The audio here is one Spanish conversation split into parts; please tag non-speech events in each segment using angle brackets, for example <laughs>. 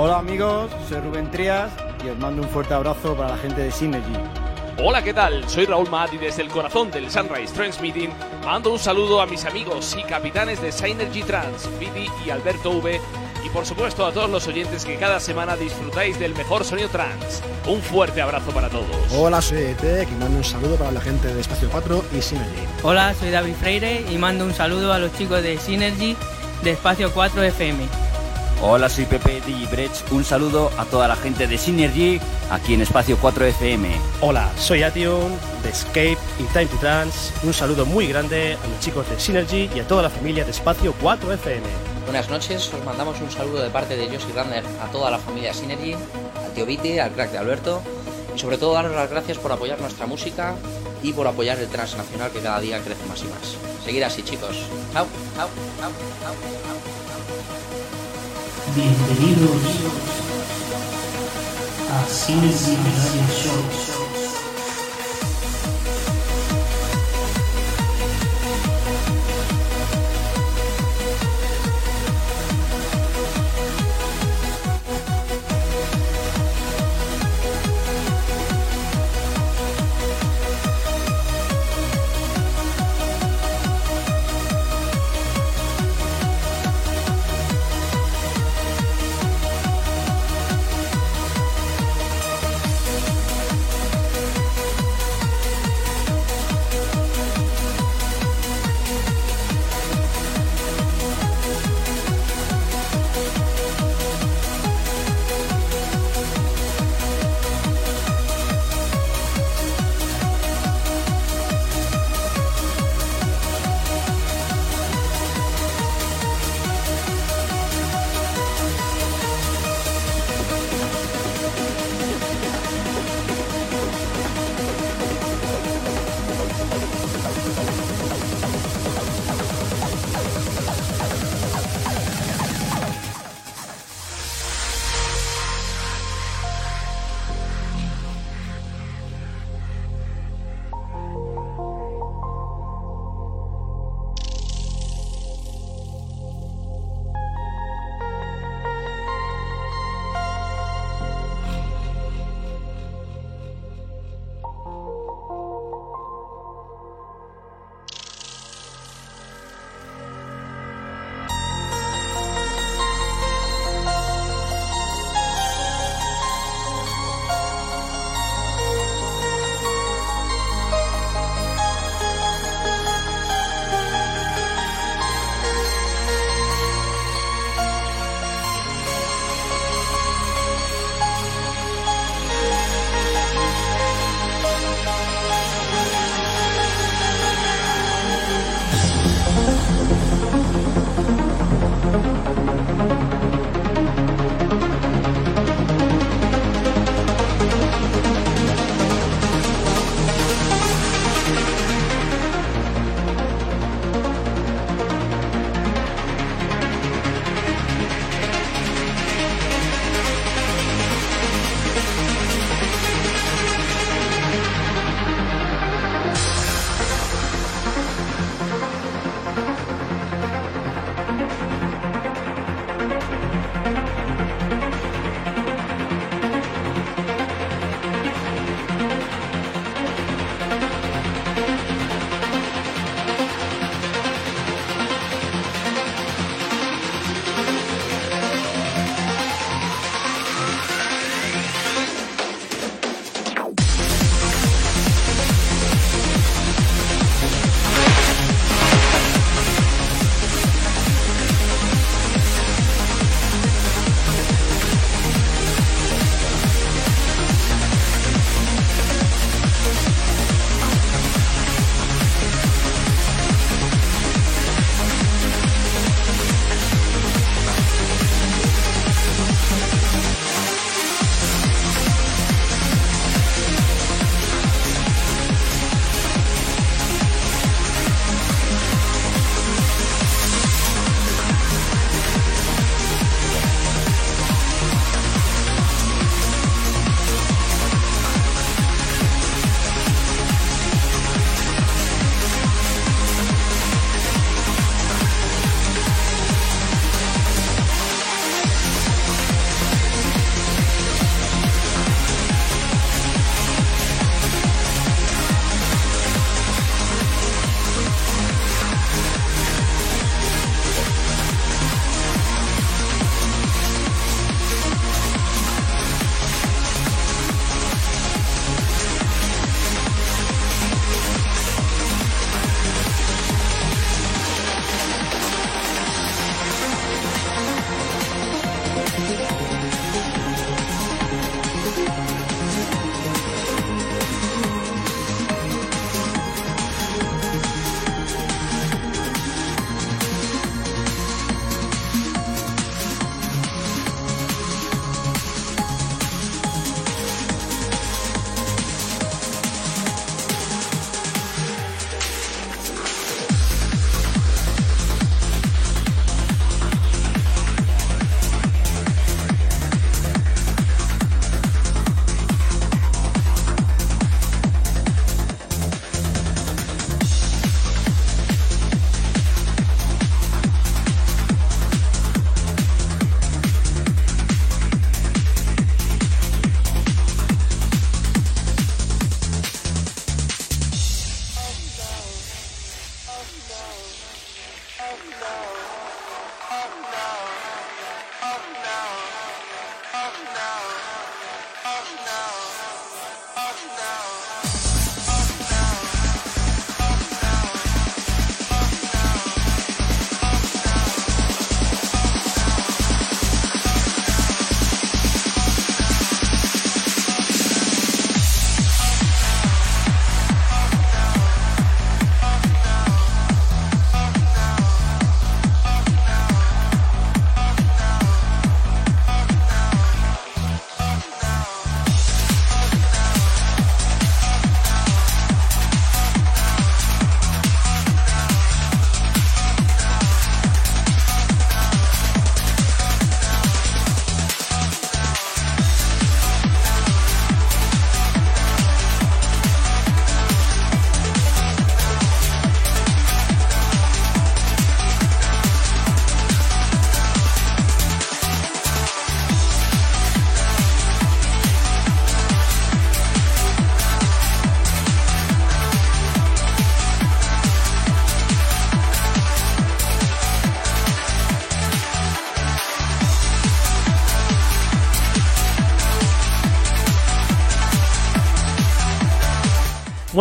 Hola amigos, soy Rubén Trías y os mando un fuerte abrazo para la gente de Synergy. Hola, ¿qué tal? Soy Raúl Matt y desde el corazón del Sunrise Transmitting mando un saludo a mis amigos y capitanes de Synergy Trans, Vidi y Alberto V, y por supuesto a todos los oyentes que cada semana disfrutáis del mejor sonido trans. Un fuerte abrazo para todos. Hola, soy Tech y mando un saludo para la gente de Espacio 4 y Synergy. Hola, soy David Freire y mando un saludo a los chicos de Synergy de Espacio 4 FM. Hola, soy Pepe Digibrech. Un saludo a toda la gente de Synergy aquí en Espacio 4 FM. Hola, soy Ation de Escape y Time to Dance. Un saludo muy grande a los chicos de Synergy y a toda la familia de Espacio 4 FM. Buenas noches, os mandamos un saludo de parte de Josie Runner a toda la familia Synergy, al tío Viti, al crack de Alberto y sobre todo daros las gracias por apoyar nuestra música y por apoyar el transnacional que cada día crece más y más. Seguir así, chicos. Chao, chao, chao, chao. Bienvenidos a Cines y Radio Show.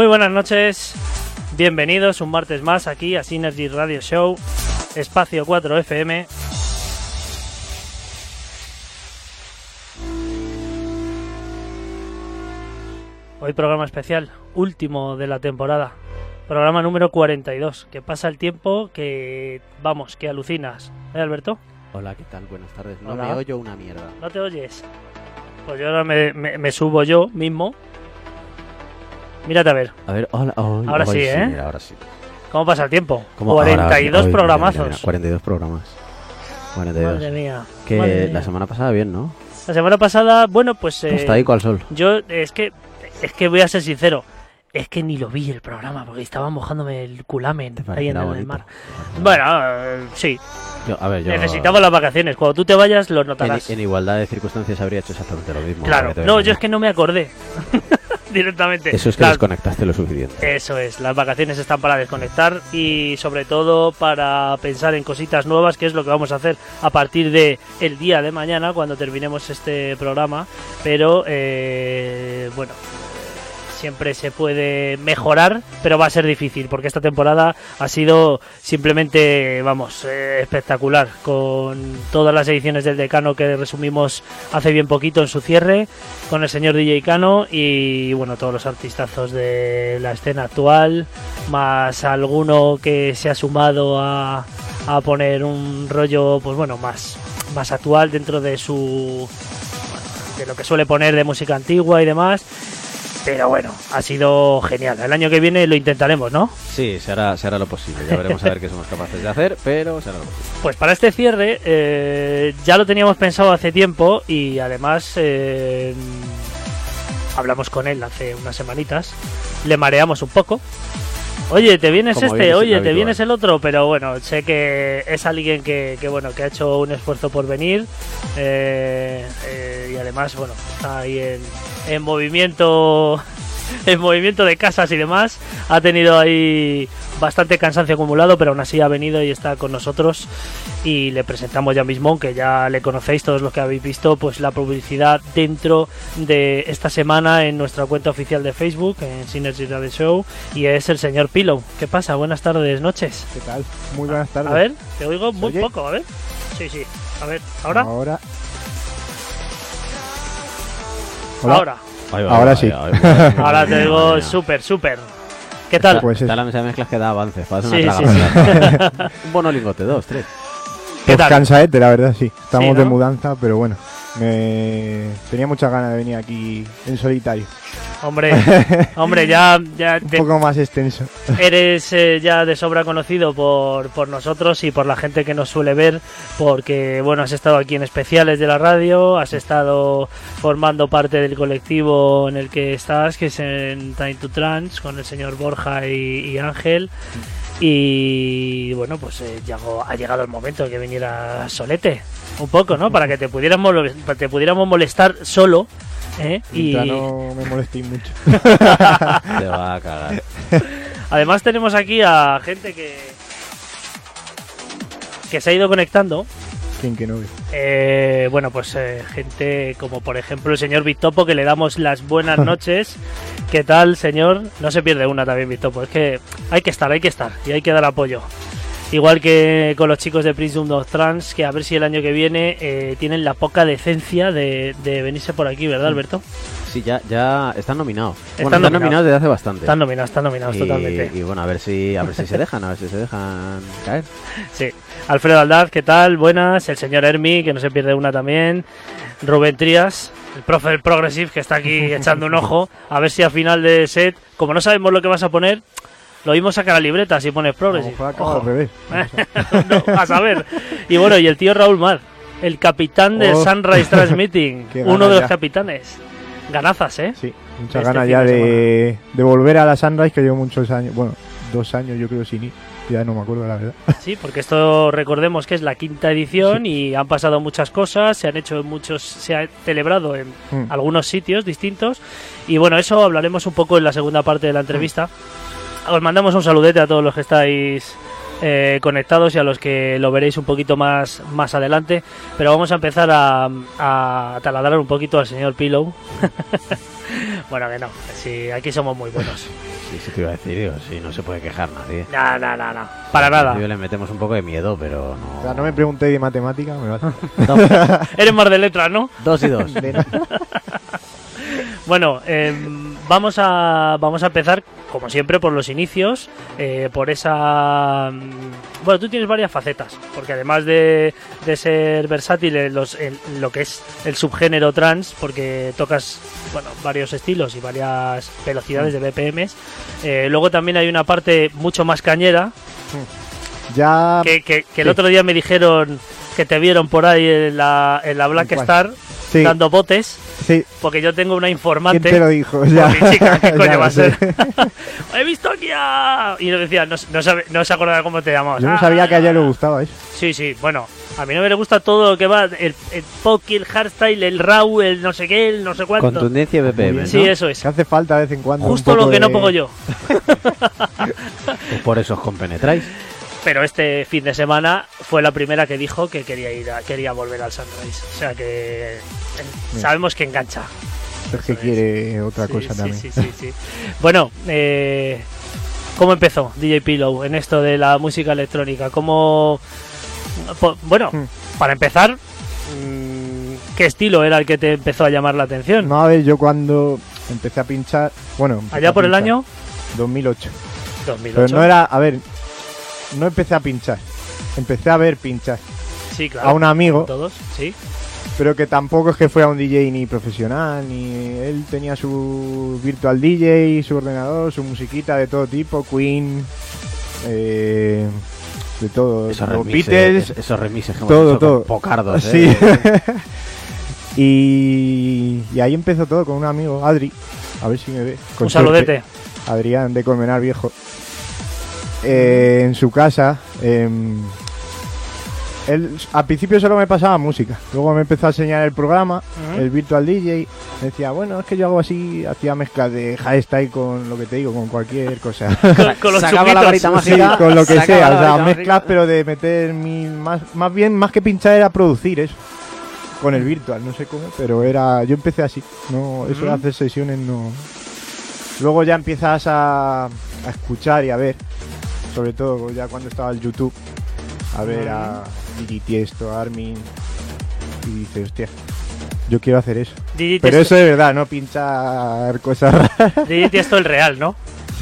Muy buenas noches, bienvenidos un martes más aquí a Synergy Radio Show, Espacio 4 FM. Hoy programa especial, último de la temporada, programa número 42, que pasa el tiempo que, vamos, que alucinas. ¿Eh, Alberto? Hola, ¿qué tal? Buenas tardes. No Hola. me oyo una mierda. ¿No te oyes? Pues yo ahora me, me- me subo yo mismo. Mírate a ver, A ver, hola. hoy- Ahora sí, ¿eh? mira, ahora sí. ¿cómo pasa el tiempo? ¿Cómo? Ahora, 42 hoy, mira, programazos. mira, mira, 42 programas. 42. Madre mía. que madre la semana pasada bien, ¿no? La semana pasada, bueno, pues... eh, Está ahí el sol. Yo, es que, es que voy a ser sincero. Es que ni lo vi el programa porque estaba mojándome el culamen ahí en el mar. Bueno, eh, sí. Yo- a ver, yo. Necesitamos las vacaciones. Cuando tú te vayas, lo En, notarás. en igualdad de circunstancias habría hecho exactamente lo mismo. claro. No, yo es que no me acordé. <laughs> Directamente. Eso es que desconectaste lo suficiente. Eso es, las vacaciones están para desconectar y sobre todo para pensar en cositas nuevas, que es lo que vamos a hacer a partir de el día de mañana cuando terminemos este programa. Pero eh, bueno, siempre se puede mejorar, pero va a ser difícil porque esta temporada ha sido simplemente, vamos, eh, espectacular con todas las ediciones del Decano que resumimos hace bien poquito en su cierre con el señor DJ Cano y bueno, todos los artistazos de la escena actual, más alguno que se ha sumado a, a poner un rollo, pues bueno, más, más actual dentro de su de lo que suele poner de música antigua y demás. Pero bueno, ha sido genial. El año que viene lo intentaremos, ¿no? Sí, se hará, se hará lo posible. Ya veremos a ver qué somos capaces de hacer, pero se hará lo posible. Pues para este cierre eh, ya lo teníamos pensado hace tiempo y además eh, hablamos con él hace unas semanitas, le mareamos un poco. Oye, te vienes Como este, oye, te vienes el otro, pero bueno, sé que es alguien que, que, bueno que ha hecho un esfuerzo por venir eh, eh, y además bueno está ahí en, en movimiento <laughs> en movimiento de casas y demás ha tenido ahí bastante cansancio acumulado pero aún así ha venido y está con nosotros y le presentamos ya mismo aunque ya le conocéis todos los que habéis visto pues la publicidad dentro de esta semana en nuestra cuenta oficial de Facebook en Synergy Radio Show y es el señor Pillow ¿qué pasa? buenas tardes noches ¿Qué tal? Muy buenas tardes. a ver te oigo muy oye? poco a ver sí sí a ver ahora Ahora. Hola. ahora Ahí va, Ahora ahí sí. ahí ahora te digo súper súper ¿qué tal? Pues Está es- la mesa de mezclas que da avances. Para hacer Sí, una sí, <laughs> Un bono lingote, dos, tres. ¿Qué pues tal? cansaete, la verdad, sí. Estamos Sí, de mudanza, pero bueno. Me... Tenía muchas ganas de venir aquí en solitario. Hombre, <laughs> hombre, ya, ya Un poco más extenso. eres eh, ya de sobra conocido por, por nosotros y por la gente que nos suele ver, porque bueno, has estado aquí en especiales de la radio, has estado formando parte del colectivo en el que estás, que es en Time to Trans, con el señor Borja y, y Ángel. Y bueno, pues eh, llegó- ha llegado el momento de que viniera Solete, un poco, ¿no? Para que te pudiéramos, te pudiéramos molestar solo. ¿Eh? Y Ya no me molestéis mucho. <laughs> Te va a cagar. Además tenemos aquí a gente que que se ha ido conectando. ¿Quién que no ve? Eh, bueno, pues eh, gente como por ejemplo el señor Victopo que le damos las buenas <laughs> noches. ¿Qué tal, señor? No se pierde una también, Victopo. Es que hay que estar, hay que estar y hay que dar apoyo. Igual que con los chicos de Prism of Trans, que a ver si el año que viene eh, tienen la poca decencia de, de venirse por aquí, ¿verdad, Alberto? Sí, ya, ya están nominados. Están bueno, están nominados. desde hace bastante. Están nominados, están nominados y, totalmente. y bueno, a ver si a ver si se dejan, a ver si se dejan caer. <laughs> Sí. Alfredo Aldaz, ¿qué tal? Buenas. El señor Hermi, que no se pierde una también. Rubén Trías, el profe del Progressive, que está aquí echando un ojo. A ver si al final de set, como no sabemos lo que vas a poner, lo mismo saca la libreta si pones Progressive. Ojo, revés. <laughs> No, a saber. Y bueno, y el tío Raúl Mar, el capitán del Oh. Sunrise Transmitting, <laughs> uno de los ya. capitanes. Ganazas, ¿eh? Sí, muchas Este ganas ya de de, de volver a la Sunrise, que llevo muchos años. Bueno, dos años yo creo sin ir. Ya no me acuerdo la verdad. <laughs> Sí, porque esto recordemos que es la quinta edición y han pasado muchas cosas, se han hecho muchos, se ha celebrado en Mm. algunos sitios distintos y bueno, eso hablaremos un poco en la segunda parte de la entrevista. Os mandamos un saludete a todos los que estáis eh, conectados y a los que lo veréis un poquito más, más adelante, pero vamos a empezar a, a taladrar un poquito al señor Pillow. <laughs> bueno, que no, sí, aquí somos muy buenos. Sí, sí te iba a decir, digo, sí, no se puede quejar nadie. No, no, no, no. Para nada. principio le metemos un poco de miedo, pero no. O sea, no me preguntéis de matemática, me vale. <laughs> Eres más de letras, ¿no? Dos y dos. <laughs> Bueno, eh, vamos, a, vamos a empezar, como siempre, por los inicios, eh, por esa... mm, Bueno, tú tienes varias facetas, porque además de, de ser versátil en, los, en lo que es el subgénero trans, porque tocas bueno, varios estilos y varias velocidades de BPMs, eh, luego también hay una parte mucho más cañera, Ya. que, que- que el sí. otro día me dijeron que te vieron por ahí en la, en la Black. Star Sí. dando botes, Sí. porque yo tengo una ¿Quién informante. te lo dijo? Ya. mi chica, ¿qué <laughs> Ya coño lo va a ser? <laughs> ¡He visto aquí a... Y nos decía, no, no, sabe- no se acordaba cómo te llamabas. Yo no Ah, sabía que a ella le gustaba eso. Sí, sí, bueno, a mi novia le gusta todo lo que va, el, el poke, el hardstyle, el raw, el no sé qué, el no sé cuánto. Contundencia y BPM, ¿no? Sí, eso es. Que hace falta de vez en cuando. Justo lo que no de- pongo yo. Pues <laughs> por eso os compenetráis. Pero este fin de semana fue la primera que dijo que quería ir a- quería volver al Sunrise. O sea que eh, sabemos que engancha. Es que quiere otra Sí, cosa sí, también. sí. Bueno, eh, ¿cómo empezó DJ Pillow en esto de la música electrónica? ¿Cómo... bueno, Hmm. para empezar, mm, ¿qué estilo era el que te empezó a llamar la atención? No, a ver, yo cuando empecé a pinchar. Bueno. ¿Allá por el año? 2008. 2008. Pero no era. A ver. No empecé a pinchar. Empecé a ver pinchar. Sí, claro. A un amigo. Todos, sí. Pero que tampoco es que fuera un DJ ni profesional, ni él tenía su virtual DJ, su ordenador, su musiquita de todo tipo, Queen, eh, de todo, Esos los remixes, Beatles, es- esos remixes que hemos todo, hecho con todo. pocardos, Sí. ¿eh? <laughs> y, y ahí empezó todo con un amigo, Adri, a ver si me ve. con Un saludete. Adrián de Colmenar Viejo. Eh, en su casa. em, él al principio solo me pasaba música. Luego me empezó a enseñar el programa, el Virtual DJ. Me decía, bueno, es que yo hago así, hacía mezclas de style con lo que te digo, con cualquier cosa. <laughs> Con, con los Sacaba la Sí, con lo que Sacaba sea, o sea, mezclas, pero de meter mil más, más bien, más que pinchar era producir eso. Con el virtual, no sé cómo, pero era. Yo empecé así. No, eso de hacer sesiones no. Luego ya empiezas a, a escuchar y a ver. Sobre todo ya cuando estaba el YouTube. A ver a Digi Tiesto, a Armin. Y dices, hostia, yo quiero hacer eso. Pero eso de verdad, no pinchar cosas raras. DJ Tiesto el real, ¿no?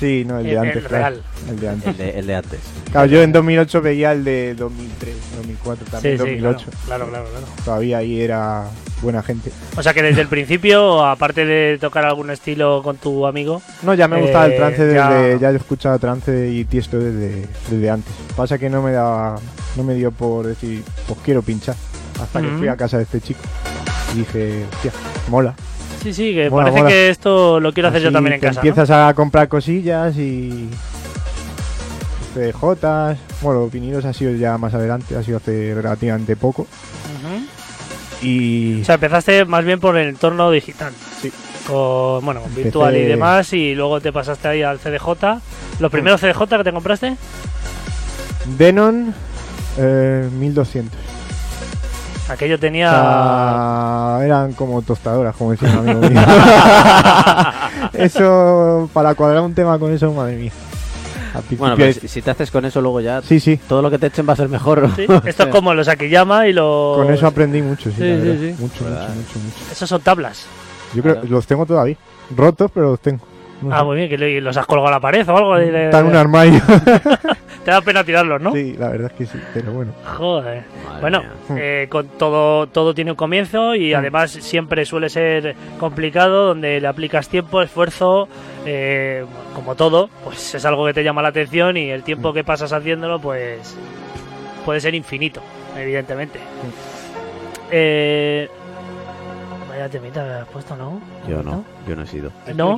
Sí, no, el de El- antes. el claro. real. El de antes. El de, el de antes. Claro, yo en 2008 veía el de 2003, 2004, también Sí, sí, 2008. claro, claro, claro. Todavía ahí era buena gente. O sea que desde el principio, aparte de tocar algún estilo con tu amigo, No, ya me gustaba el Eh, trance ya- desde. Ya, he escuchado trance y tiesto desde, desde antes. Pasa que no me daba. No me dio por decir, pues quiero pinchar. Hasta que Ujú. fui a casa de este chico. Y dije, hostia, mola. Sí, sí, que Mola, parece mola. que esto lo quiero hacer yo también en te casa. ¿no? Empiezas a comprar cosillas y. CDJs. Bueno, vinilos ha sido ya más adelante, ha sido hace relativamente poco. Y. O sea, empezaste más bien por el entorno digital. Sí. Con, bueno, con Empecé- virtual y demás, y luego te pasaste ahí al CDJ. ¿Los primeros CDJ que te compraste? Denon eh, 1200. Aquello tenía... eran como tostadoras, como decía un amigo mío. <laughs> eso, para cuadrar un tema con eso, madre mía. Bueno, pero si, si te haces con eso luego ya Sí, sí, todo lo que te echen va a ser mejor. Sí, Esto es como los Akiyama y los... con eso aprendí mucho, sí, Sí, la sí, sí. Mucho, ¿Verdad? mucho, mucho, mucho. Esos son tablas. Yo creo Claro. los tengo todavía. Rotos, pero los tengo. No Ah, sé. muy bien, que los has colgado a la pared o algo. Está en un armario. <laughs> Te da pena tirarlos, ¿no? Sí, la verdad es que sí, pero bueno. Joder. Madre Bueno. Hmm. eh, con todo, todo tiene un comienzo y Hmm. además siempre suele ser complicado, donde le aplicas tiempo, esfuerzo, eh, como todo, pues es algo que te llama la atención y el tiempo Hmm. que pasas haciéndolo, pues puede ser infinito, evidentemente. Eh, vaya temita que has puesto, ¿no? Yo no, yo no he sido. ¿No?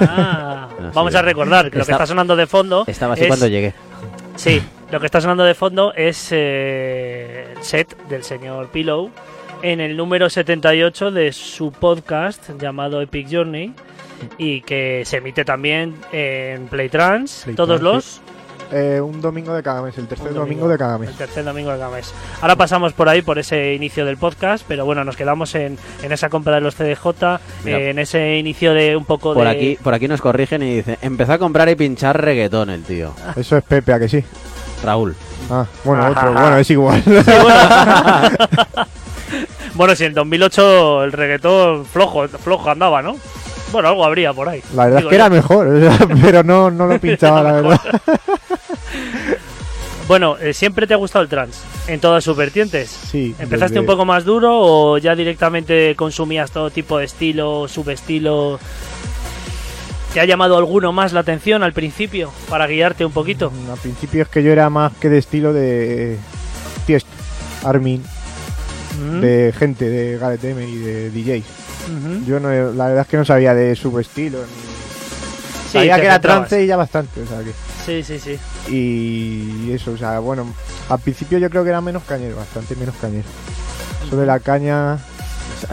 Ah, <laughs> No, vamos a recordar que lo que Está- está sonando de fondo Estaba así es- cuando llegué. Sí, lo que está sonando de fondo es eh, el set del señor Pillow en el número 78 de su podcast llamado Epic Journey y que se emite también en Playtrans Playtrans, todos los eh, un domingo de cada mes, el tercer domingo, de cada mes. El tercer domingo de cada mes. Ahora pasamos por ahí, por ese inicio del podcast, pero bueno, nos quedamos en, en esa compra de los CDJ, Mira. eh, en ese inicio de un poco Por de... aquí, por aquí nos corrigen y dicen, empezó a comprar y pinchar reggaetón el tío. Eso es Pepe, ¿a que sí? Raúl. Ah, bueno, Ajá. otro, bueno, es igual. <laughs> <laughs> Bueno, si en 2008 el reggaetón flojo, flojo andaba, ¿no? Bueno, algo habría por ahí. La verdad Digo es que yo. era mejor, <laughs> pero no, no lo pinchaba, la verdad. <laughs> Bueno, eh, ¿siempre te ha gustado el trance? En todas sus vertientes. Sí. ¿Empezaste desde- un poco más duro o ya directamente consumías todo tipo de estilo, subestilo? ¿Te ha llamado alguno más la atención al principio para guiarte un poquito? Al principio es que yo era más que de estilo de Tiesto, Armin, Mm, de gente de Gareth y de DJs. Yo no, la verdad es que no sabía de subestilo. Ni... Sí, sabía que era trance y ya bastante, o sea que... Sí, sí, sí. Y eso, o sea, bueno, al principio yo creo que era menos cañero, bastante menos cañero. Eso de la caña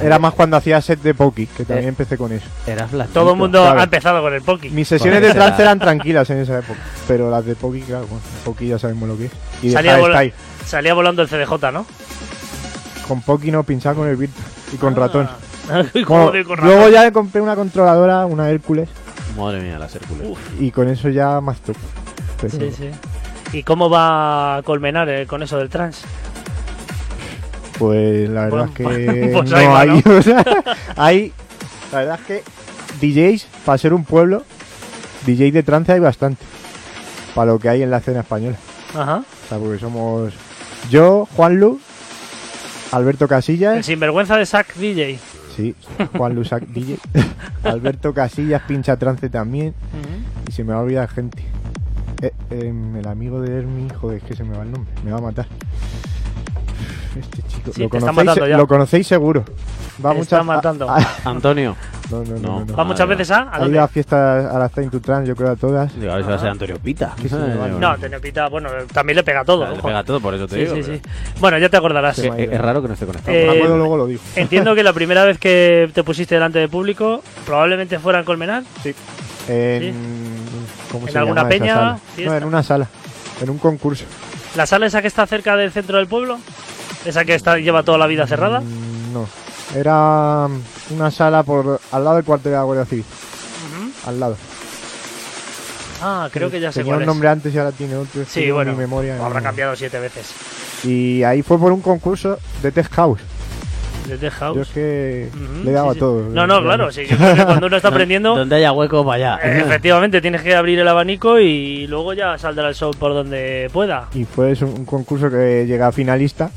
era más cuando hacía set de Poki, que también Eh, empecé con eso. Blanco. Todo el mundo claro. ha empezado con el Poki. Mis sesiones Bueno, de trance eran tranquilas en esa época, pero las de Poki, claro, bueno, Poki ya sabemos lo que es. Y Salía, Style. salía volando el CDJ, ¿no? Con Poki no pinchaba con el Virtua y con ratón. <laughs> Ah. Con luego ratón. ya le compré una controladora, una Hércules, Madre mía, las Hércules. y con eso ya más. Pero Sí, sí. ¿Y cómo va a Colmenar eh, con eso del trance? Pues la verdad es Pues- que <laughs> pues no va, hay. ¿no? <laughs> o sea, hay. La verdad es que DJs, para ser un pueblo, DJ de trance hay bastante. Para lo que hay en la escena española. Ajá. O sea, porque somos yo, Juan Lu, Alberto El Casillas. sinvergüenza de Sack DJ. Sí, Juan Lu Sac DJ. <laughs> Alberto Casillas pincha trance también. Y se me va a olvidar gente. Eh, em, el amigo de Hermi, joder, es que se me va el nombre, me va a matar. Este chico, Sí, lo, te está conocéis, matando ya. lo conocéis seguro. Va Te muchas está matando. a- <laughs> a- Antonio. no, no, no, No. no, no. ¿Va muchas veces a? ¿A Ha dónde? ido a fiestas a las Time to Trans, yo creo a todas. Digo, a ver si va a ser Antonio Pita. Se No, Tenepita, bueno, también le pega todo. Le ojo. pega todo, por eso te Sí, digo. sí, pero- sí. Bueno, ya te acordarás. Es, raro que no esté conectado. Eh, luego lo digo. Entiendo que la primera vez que te pusiste delante de público probablemente fuera en Colmenar. En, ¿cómo ¿En se alguna llama peña? No, en una sala. En un concurso. ¿La sala esa que está cerca del centro del pueblo? ¿Esa que está, lleva toda la vida cerrada? Mm, no. Era mm, una sala por al lado del cuartel de la Guardia Civil. Al lado. Ah, creo que ya sé Tenía cuál un es. nombre antes y ahora tiene otro. Sí, bueno, Mi memoria lo habrá no- cambiado siete veces. Y ahí fue por un concurso de Tech House. De The House. Yo es que le daba sí, sí. todo. No, no, claro, sí, yo creo que cuando uno está <laughs> aprendiendo, Donde haya hueco, vaya. eh, <laughs> efectivamente tienes que abrir el abanico y luego ya saldrá el sol por donde pueda. Y fue un concurso que llegué a finalista.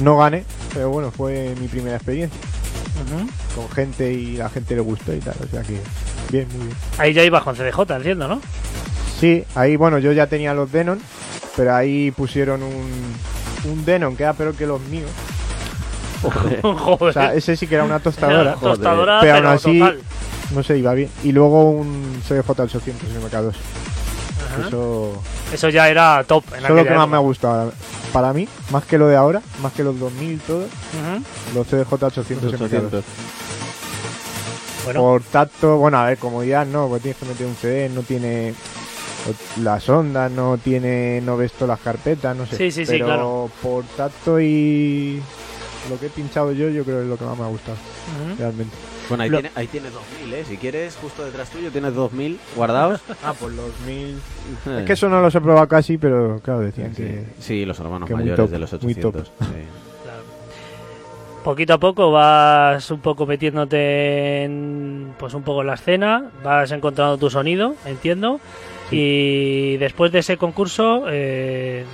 No gané, pero bueno, fue mi primera experiencia. Con gente y la gente le gustó y tal. O sea que, bien, muy bien. Ahí ya ibas con CDJ, entiendo, ¿no? Sí, ahí, bueno, yo ya tenía los Denon, pero ahí pusieron un, un Denon que era peor que los míos. Joder. <laughs> Joder. O sea, ese sí que era una tostadora. Tostadora, pero pero, aún así, total. no sé, iba bien. Y luego un CDJ 800 MK2. Ajá. Eso, Eso ya era top en eso es lo que más me ha gustado. Para mí, más que lo de ahora, más que los 2000 todo, Ujú. los CDJ 800 MK2. Bueno, Por tacto, bueno, a ver, comodidad no, porque tienes que meter un CD, no tiene las ondas, no tiene, no ves todas las carpetas, no sé. Sí, sí, sí, pero claro. por tacto y lo que he pinchado yo, yo creo que es lo que más me ha gustado, realmente. Bueno, ahí, Lo- tiene, ahí tienes 2000, ¿eh? Si quieres, justo detrás tuyo tienes 2000 guardados. <laughs> Ah, por los mil. Eh, <laughs> Es que eso no los he probado casi, pero claro, decían sí, que. sí, los hermanos mayores top, de los muy top. 800. sí. <laughs> Claro. Poquito a poco vas un poco metiéndote en, pues un poco en la escena, vas encontrando tu sonido, entiendo. Y después de ese concurso, eh,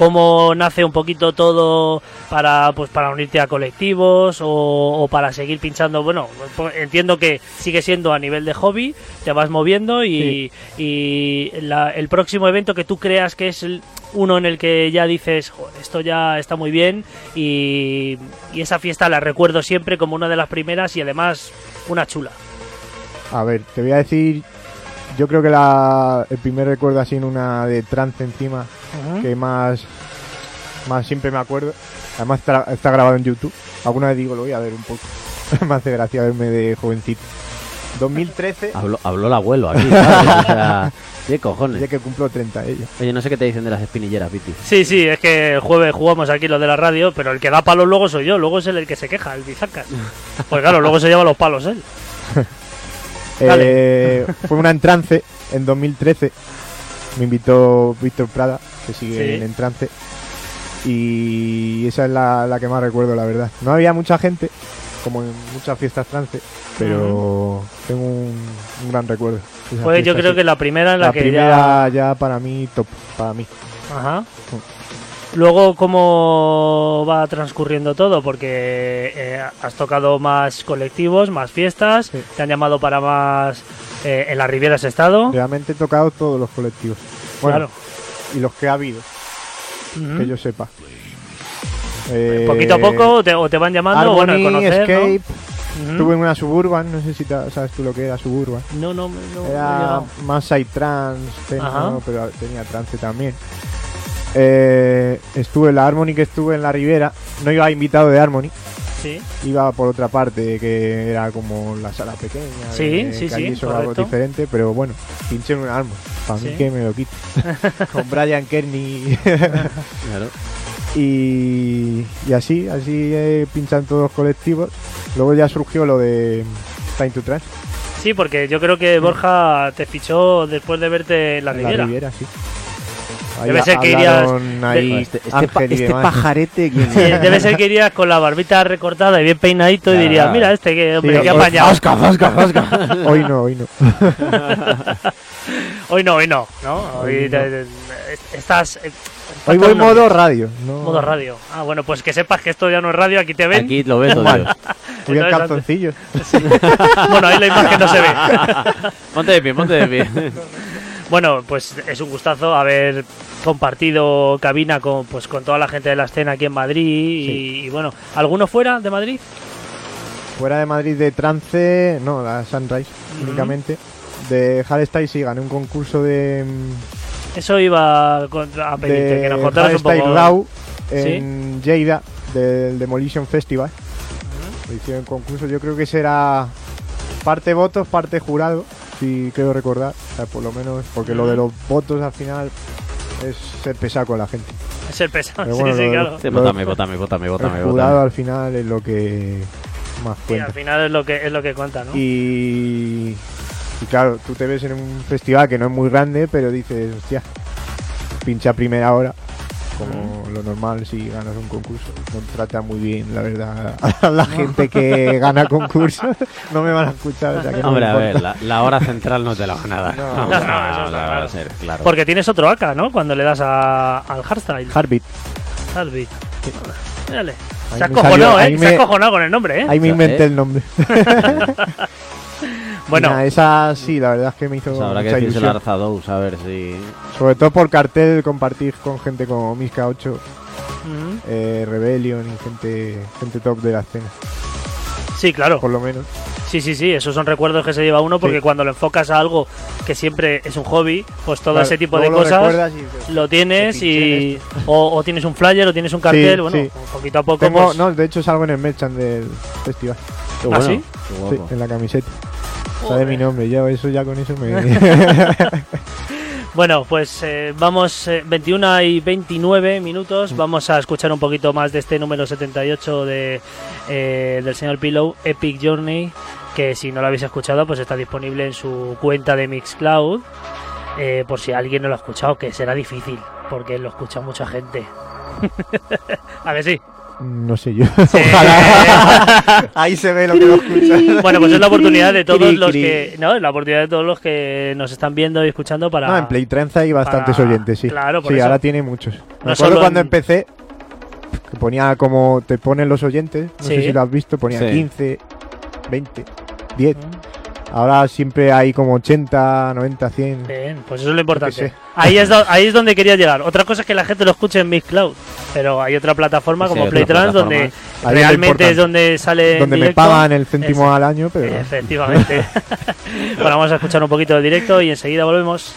¿cómo nace un poquito todo para, pues, para unirte a colectivos o, o para seguir pinchando? Bueno, pues, entiendo que sigue siendo a nivel de hobby, te vas moviendo y, y la- el próximo evento que tú creas que es el- uno en el que ya dices, "Joder, esto ya está muy bien y, y esa fiesta la recuerdo siempre como una de las primeras y además una chula. A ver, te voy a decir. Yo creo que la, el primer recuerdo así en una de trance encima, que más, más siempre me acuerdo. Además está, está grabado en YouTube. Alguna vez digo, lo voy a ver un poco. <laughs> me hace gracia verme de jovencito. 2013. Habló, habló el abuelo aquí, <laughs> ¿sabes? O sea, ¿Qué cojones? Ya que cumplo 30 ella. Oye, no sé qué te dicen de las espinilleras, Viti. Sí, sí, es que el jueves jugamos aquí lo de la radio, pero el que da palos luego soy yo, luego es él el que se queja, el bizacas. Pues claro, luego se lleva los palos él. <laughs> Eh, fue una entrance en 2013. Me invitó Víctor Prada, que sigue Sí. en entrance. Y esa es la, la que más recuerdo, la verdad. No había mucha gente, como en muchas fiestas trance, pero tengo un, un gran recuerdo. Pues yo creo sí. que la primera en la, que primera ya... para mí, top, para mí. ya... Ajá. Luego, ¿cómo va transcurriendo todo? Porque eh, has tocado más colectivos, más fiestas, te han llamado para más... eh, en la Riviera has estado. Realmente he tocado todos los colectivos. Bueno, Claro. Y los que ha habido, que yo sepa. Eh, Poquito a poco te, o te van llamando, bueno, conocer, ¿no? Escape. Estuve en una Suburban, no sé si sabes tú lo que era Suburban. No, no, no, no Era más side Ajá. techno, pero tenía trance también. Eh, estuve en la Harmony que estuve en la Ribera. No iba invitado de Harmony, Sí. iba por otra parte que era como la sala pequeña. Sí, de- sí, que allí sí, algo diferente, pero bueno, pinché en una Harmony. Para mí que me lo quito. <laughs> Con Brian Kearney. <laughs> Claro. Y, y así, así eh, pinchan todos los colectivos. Luego ya surgió lo de Time to Trance. Sí, porque yo creo que Borja te fichó después de verte en la en Riviera. La Riviera, sí. Debe ser que irías- ahí Este, este, Ángel pa- y este demás. pajarete, ¿quién Sí, debe ser que irías con la barbita recortada y bien peinadito y Claro. dirías, mira este que hombre, Sí, qué hoy- apañado. Zasca, zasca, zasca. <laughs> Hoy no, hoy no. <laughs> Hoy no, hoy no, ¿no? Hoy Hoy no. te- estás... eh, Hoy voy modo radio. No, Modo radio. Ah, bueno, pues que sepas que esto ya no es radio, aquí te ven. Aquí lo ves, Mal. Dios. <laughs> Voy en Entonces, calzoncillos. bueno, ahí la imagen no se ve. Ponte de pie, ponte de pie. Bueno, pues es un gustazo haber compartido cabina con pues con toda la gente de la escena aquí en Madrid y, y, bueno, ¿alguno fuera de Madrid? Fuera de Madrid de trance, no, la Sunrise únicamente. De Hardstyle sí, gané un concurso de, mm, Eso iba a pedirte de que nos contaras un poco. Raw ¿Sí? en Lleida del Demolition Festival. Hicieron concurso, yo creo que será parte votos, parte jurado, si creo recordar, o sea, por lo menos, porque lo de los votos al final es ser pesado con la gente. Es el pesado, sí, bueno, sí, lo- claro. Sí, Vótame, vótame, vótame, vótame, el jurado al final es lo que más Sí, cuenta. al final es lo que es lo que cuenta, ¿no? Y, y claro, tú te ves en un festival que no es muy grande, pero dices, hostia, pincha primera hora, como lo normal si ganas un concurso. No trata muy bien, la verdad, a <laughs> la gente que gana concursos. <laughs> No me van a escuchar. o sea que no Hombre, me a ver, la, la hora central no te la van a dar. No, No, no, no, claro. a ser, claro. Porque tienes otro AK, ¿no? Cuando le das a, al hardstyle. Heartbeat. Heartbeat. Se ha me cojonado, salió- ¿eh? Se ha me- cojonado con el nombre, ¿eh? Ahí me inventé ¿eh? el nombre. <laughs> Bueno. Esa sí, la verdad es que me hizo sea, habrá que mucha decirse la. Arzadous, a ver si. Sobre todo por cartel, compartir con gente como Miska 8, Ujú. eh, Rebellion y gente, gente top de la escena, Sí, claro. por lo menos. Sí, sí, sí, esos son recuerdos que se lleva uno porque Sí. cuando lo enfocas a algo que siempre es un hobby, pues todo Claro, ese tipo de lo cosas y lo tienes "Te pinché en y o, o tienes un flyer o tienes un cartel, bueno, sí. poquito a poco Tengo, pues, no, de hecho salgo en el merchant del festival. Qué ¿Ah, bueno, sí? qué guapo. en la camiseta. Joder. mi nombre, ya eso ya con eso me. <laughs> Bueno, pues eh, vamos eh, 21 y 29 minutos. Vamos a escuchar un poquito más de este número 78 de, eh, del señor Pillow, Epic Journey, que si no lo habéis escuchado, pues está disponible en su cuenta de Mixcloud. eh, por si alguien no lo ha escuchado, que será difícil, porque lo escucha mucha gente. <laughs> a ver sí. No sé yo. Ojalá. <laughs> Ahí se ve lo que lo escuchas. Bueno, pues es la oportunidad de todos los que. No, es la oportunidad de todos los que nos están viendo y escuchando para. No, en Playtrance hay bastantes para- oyentes, sí. Claro, por sí, eso. ahora tiene muchos. Me No acuerdo solo cuando en- empecé, que ponía como te ponen los oyentes, no Sí. sé si lo has visto, ponía Sí. 15, 20, 10. Ahora siempre hay como 80, 90, 100. Bien, pues eso es lo importante. Ahí es, <laughs> ahí es donde quería llegar. Otra cosa es que la gente lo escuche en Mixcloud, pero hay otra plataforma Sí, como Playtrans donde. Ahí realmente es donde sale. en Donde me pagan el céntimo al año, pero. Efectivamente. <laughs> bueno, vamos a escuchar un poquito de directo y enseguida volvemos.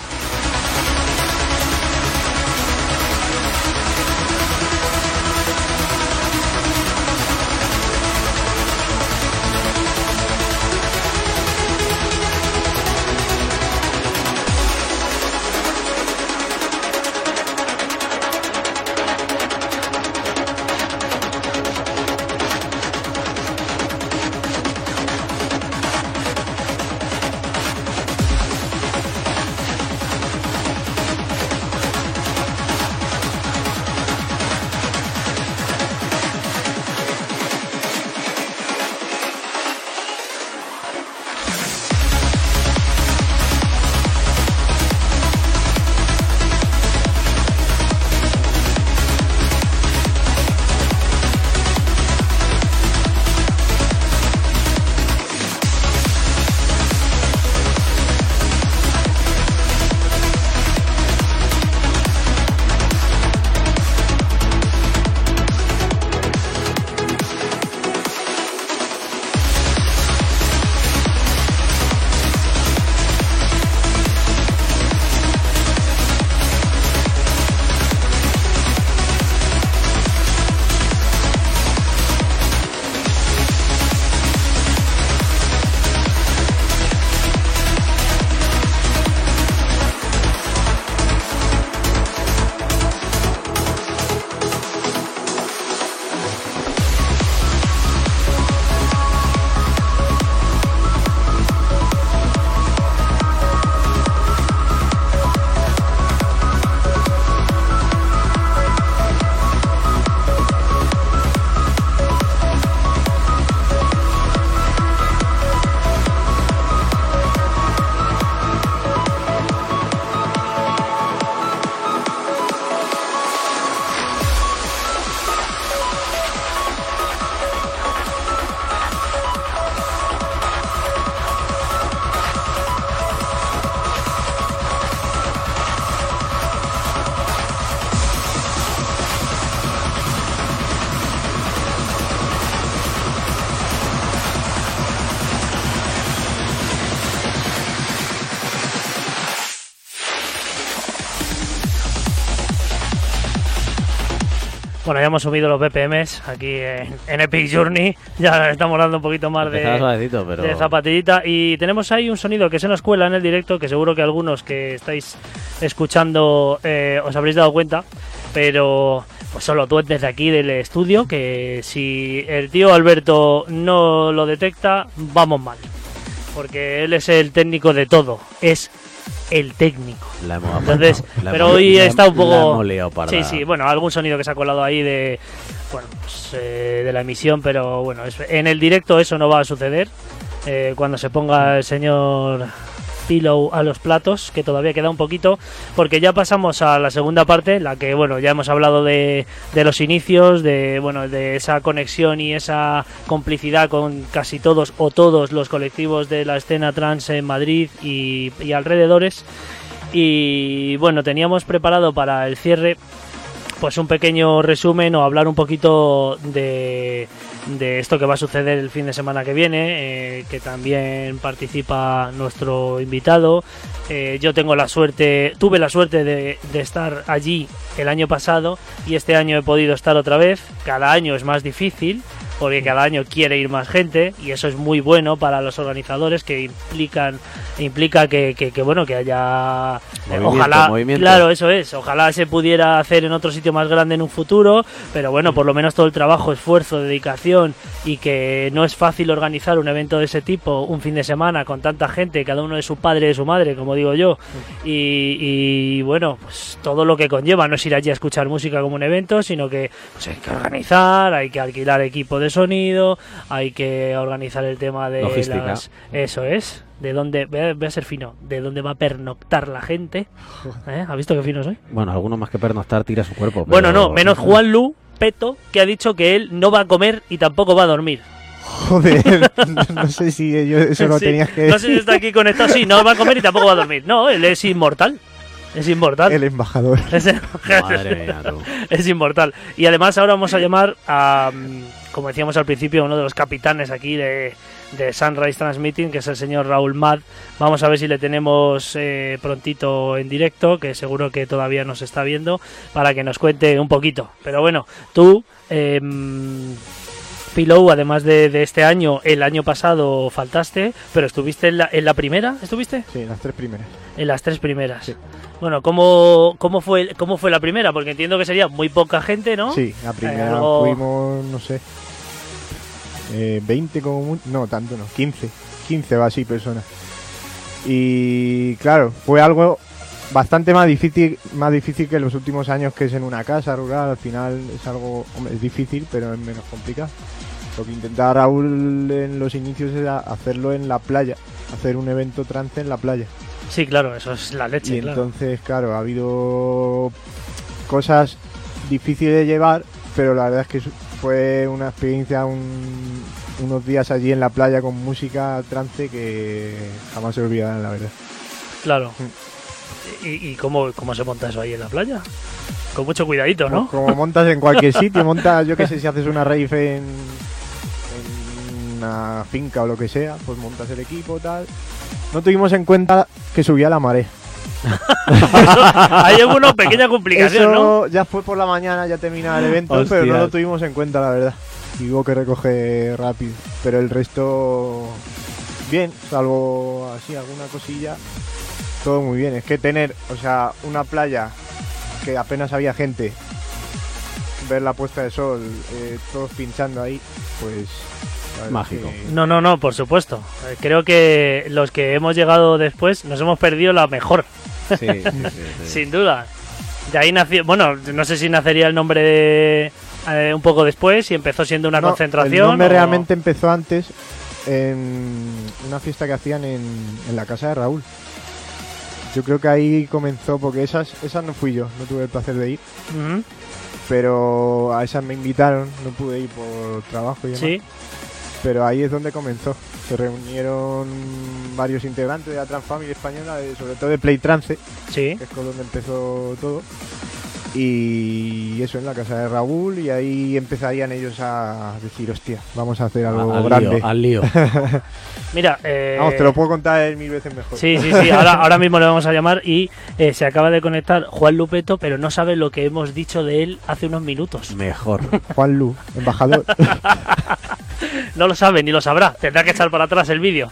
Bueno, ya hemos subido los BPMs aquí en, en Epic Journey. Ya estamos dando un poquito más Empezaba de, suavecito, pero... de zapatillita. Y tenemos ahí un sonido que se nos cuela en el directo, que seguro que algunos que estáis escuchando eh, os habréis dado cuenta. Pero pues solo tú desde aquí del estudio, que si el tío Alberto no lo detecta, vamos mal. Porque él es el técnico de todo. Es el técnico. La hemos- Entonces, la pero hoy la- está un poco. sí, sí, bueno, algún sonido que se ha colado ahí de. Bueno, pues, eh, de la emisión, pero bueno, en el directo eso no va a suceder. Eh, cuando se ponga el señor Pillow a los platos, que todavía queda un poquito, porque ya pasamos a la segunda parte, la que, bueno, ya hemos hablado de, de los inicios, de, bueno, de esa conexión y esa complicidad con casi todos o todos los colectivos de la escena trans en Madrid y, y alrededores. Y bueno, teníamos preparado para el cierre pues un pequeño resumen o hablar un poquito de, de esto que va a suceder el fin de semana que viene, eh, que también participa nuestro invitado. Eh, yo tengo la suerte, tuve la suerte de, de estar allí el año pasado y este año he podido estar otra vez. Cada año es más difícil porque cada año quiere ir más gente y eso es muy bueno para los organizadores que implican implica que, que- que, bueno que haya Movimiento, ojalá movimiento. claro eso es ojalá se pudiera hacer en otro sitio más grande en un futuro pero bueno por lo menos todo el trabajo esfuerzo dedicación y que no es fácil organizar un evento de ese tipo un fin de semana con tanta gente cada uno de su padre y de su madre como digo yo y, y, bueno pues todo lo que conlleva no es ir allí a escuchar música como un evento sino que pues, hay que organizar hay que alquilar equipo de sonido hay que organizar el tema de Logística. las eso es de dónde voy a, ser fino de dónde va a pernoctar la gente <laughs> ¿Eh? ¿has visto qué fino soy? Bueno, alguno más que pernoctar tira su cuerpo. Bueno, no, menos Juan Lu Peto, que ha dicho que él no va a comer y tampoco va a dormir. Joder, <laughs> no sé si yo eso lo Sí, tenías que No sé si está aquí conectado, sí, no va a comer y tampoco va a dormir. No, él es inmortal. Es inmortal. El embajador. <laughs> Es, Madre mía, tú. es inmortal. Y además ahora vamos a llamar a, mm, como decíamos al principio, a uno de los capitanes aquí de, de Sunrise Transmitting, que es el señor Raúl Mad. Vamos a ver si le tenemos eh, prontito en directo, que seguro que todavía nos está viendo, para que nos cuente un poquito. Pero bueno, tú... Eh, Pillow, además de, de este año, el año pasado faltaste, pero estuviste en la, en la primera, ¿estuviste? Sí, las tres primeras. En las tres primeras. Bueno, ¿cómo, cómo, fue, ¿cómo fue la primera? Porque entiendo que sería muy poca gente, ¿no? Sí, la primera Eh, fuimos, no sé, eh, 20 como mucho, no, tanto no, 15, 15 o así personas. Y claro, fue algo bastante más difícil, más difícil que los últimos años que es en una casa rural, al final es algo, es difícil, pero es menos complicado. Lo que intentaba Raúl en los inicios era hacerlo en la playa, hacer un evento trance en la playa. Sí, claro, eso es la leche, Y claro. entonces, claro, ha habido cosas difíciles de llevar, pero la verdad es que fue una experiencia, un- unos días allí en la playa con música trance que jamás se olvidarán, la verdad. Claro. Mm. ¿Y, y cómo, cómo se monta eso ahí en la playa? Con mucho cuidadito, ¿no? Como, como montas en cualquier sitio, <laughs> montas, yo qué sé, si haces una rave en, en una finca o lo que sea, pues montas el equipo, tal. No tuvimos en cuenta que subía la marea. <laughs> Hay una pequeña complicación, Eso ¿no? ya fue por la mañana, ya terminaba el evento, pero no Hostias. lo tuvimos en cuenta, la verdad. Y hubo que recoger rápido. Pero el resto, bien, salvo así, alguna cosilla, todo muy bien. Es que tener, o sea, una playa que apenas había gente, ver la puesta de sol, eh, todos pinchando ahí, pues. Mágico. No, no, no, por supuesto. Eh, Creo que los que hemos llegado después nos hemos perdido la mejor, Sí, <laughs> sí, sí, sí. sin duda. De ahí nació, bueno, no sé si nacería el nombre de, eh, un poco después y empezó siendo una No, concentración. El nombre o- realmente empezó antes en una fiesta que hacían en, en la casa de Raúl. Yo creo que ahí comenzó, porque esas, esas no fui yo, no tuve el placer de ir, pero a esas me invitaron, no pude ir por trabajo y demás. Sí, Pero ahí es donde comenzó. Se reunieron varios integrantes de la Transfamily española, sobre todo de Play Trance, sí. que es con donde empezó todo. Y eso en la casa de Raúl y ahí empezarían ellos a decir, hostia, vamos a hacer algo Al lío, grande. al lío. Mira, eh, Vamos, te lo puedo contar mil veces mejor. Sí, sí, sí, ahora, <laughs> ahora mismo le vamos a llamar y eh, se acaba de conectar Juan Lupeto, pero no sabe lo que hemos dicho de él hace unos minutos. Mejor. <laughs> Juan Lu, embajador. <laughs> No lo sabe ni lo sabrá, tendrá que echar para atrás el vídeo.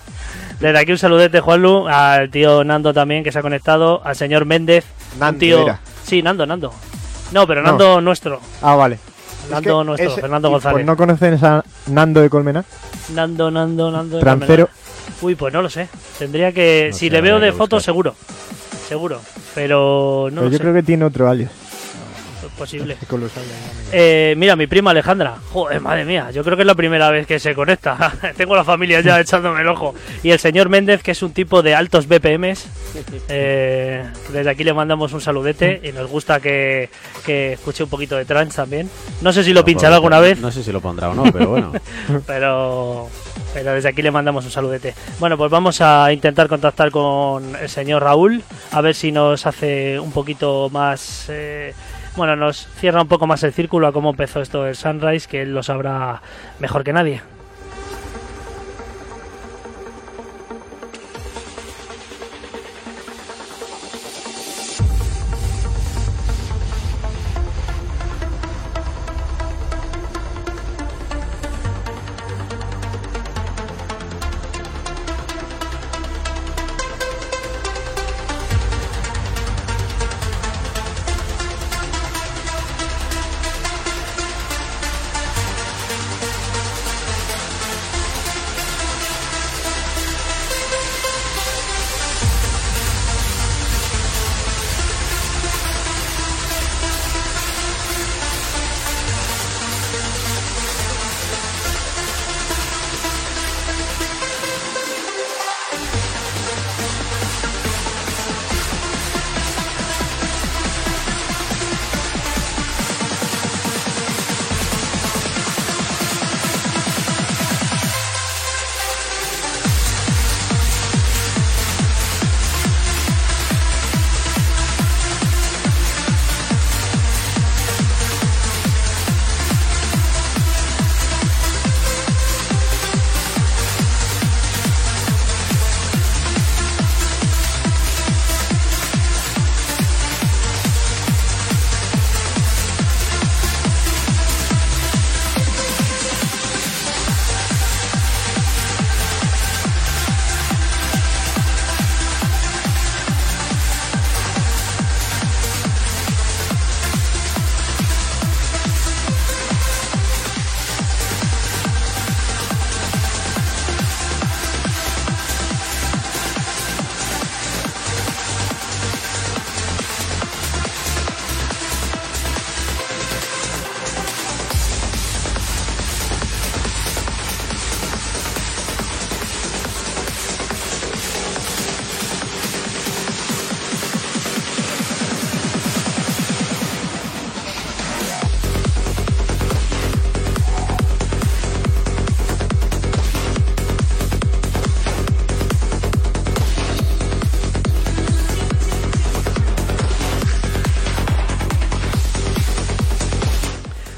Desde aquí un saludete, Juanlu, al tío Nando también que se ha conectado, al señor Méndez. un Nando tío... era. Sí, Nando, Nando. No, pero No. Nando nuestro. ah, vale. Nando Es que nuestro, ese- Fernando González. Pues no conocen a Nando de Colmenar. Nando, Nando, Nando. de Trancero. Colmenar. Uy, pues no lo sé. Tendría que. No si sé, le veo de foto, seguro. Seguro. Pero no Pero lo yo sé. creo que tiene otro alias. Posible. <laughs> Eh, mira, mi prima Alejandra. Joder, madre mía. Yo creo que es la primera vez que se conecta. <laughs> Tengo la familia ya <laughs> echándome el ojo. Y el señor Méndez, que es un tipo de altos BPMs. Eh, desde aquí le mandamos un saludete y nos gusta que, que escuche un poquito de trance también. No sé si lo pinchará alguna vez. No sé si lo pondrá o no, pero bueno. pero pero desde aquí le mandamos un saludete. Bueno, pues vamos a intentar contactar con el señor Raúl, a ver si nos hace un poquito más... eh, bueno, nos cierra un poco más el círculo a cómo empezó esto del Sunrise, que él lo sabrá mejor que nadie.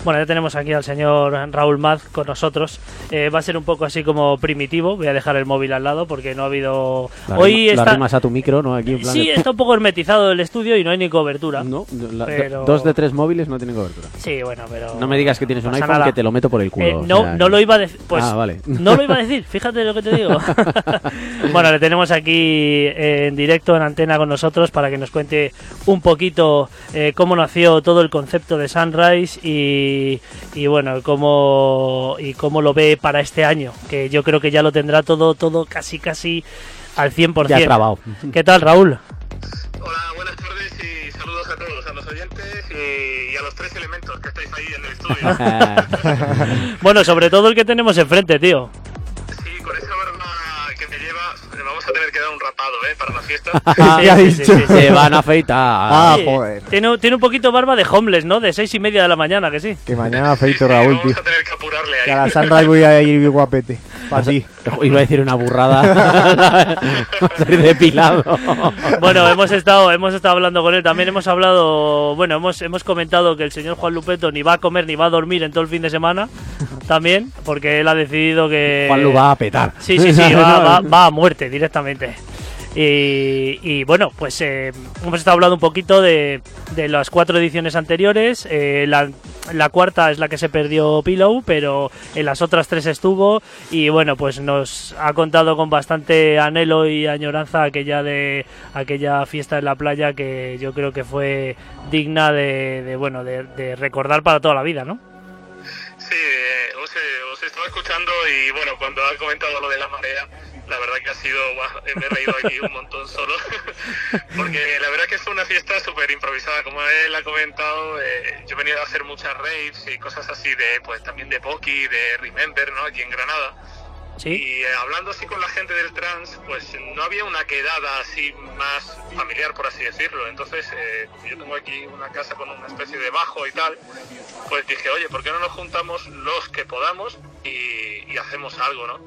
Bueno, ya tenemos aquí al señor Raúl Maz con nosotros. Eh, va a ser un poco así como primitivo. Voy a dejar el móvil al lado porque no ha habido. La Hoy rima- la está. rimas a tu micro, ¿no? Aquí en plan Sí, de- está un poco hermetizado el estudio y no hay ni cobertura. No, la- pero- dos de tres móviles no tienen cobertura. Sí, bueno, pero. No me digas que tienes un iPhone nada. que te lo meto por el culo. Eh, o no, sea, no lo iba a decir. Pues, Ah, vale. No lo iba a decir, fíjate lo que te digo. <laughs> bueno, le tenemos aquí eh, en directo, en antena con nosotros, para que nos cuente un poquito eh, cómo nació todo el concepto de Sunrise y, y bueno, cómo, y cómo lo ve para este año, que yo creo que ya lo tendrá todo, todo casi, casi al 100%. Ya trabado. ¿Qué tal, Raúl? Saludos a todos, a los oyentes y, y a los tres elementos que estáis ahí en el estudio. <laughs> bueno, sobre todo el que tenemos enfrente, tío. ¿Eh? Para la fiesta. <laughs> Sí. Se van a afeitar. <laughs> Ah, Sí. joder. Tiene, tiene un poquito barba de homeless, ¿no? De seis y media de la mañana, que sí. Que mañana afeito Raúl, tío. Vamos a tener que apurarle Que a ahí. la Sunrise voy a ir guapete. Para ti. <laughs> Iba a decir una burrada. Estoy depilado. Bueno, hemos estado, hemos estado hablando con él. También hemos hablado, bueno, hemos, hemos comentado que el señor Juan Lupeto ni va a comer ni va a dormir en todo el fin de semana. También, porque él ha decidido que. Juan lo va a petar. Sí, sí, sí, va, va- va a muerte directamente. Y, y, bueno, pues eh, hemos estado hablando un poquito de, de las cuatro ediciones anteriores. Eh, la, la cuarta es la que se perdió Pillow, pero en las otras tres estuvo. Y bueno, pues nos ha contado con bastante anhelo y añoranza aquella de aquella fiesta en la playa que yo creo que fue digna de, de, bueno de, de recordar para toda la vida, ¿no? Sí, eh, os, os estaba escuchando y bueno, cuando ha comentado lo de la marea, la verdad que ha sido, me he reído aquí un montón solo, <laughs> porque la verdad que es una fiesta súper improvisada, como él ha comentado, eh, yo he venido a hacer muchas raves y cosas así de, pues también de Poki, de Remember, ¿no? Aquí en Granada. Sí. Y eh, hablando así con la gente del trans, pues no había una quedada así más familiar, por así decirlo. Entonces, eh, yo tengo aquí una casa con una especie de bajo y tal, pues dije, oye, ¿por qué no nos juntamos los que podamos y, y hacemos algo, no?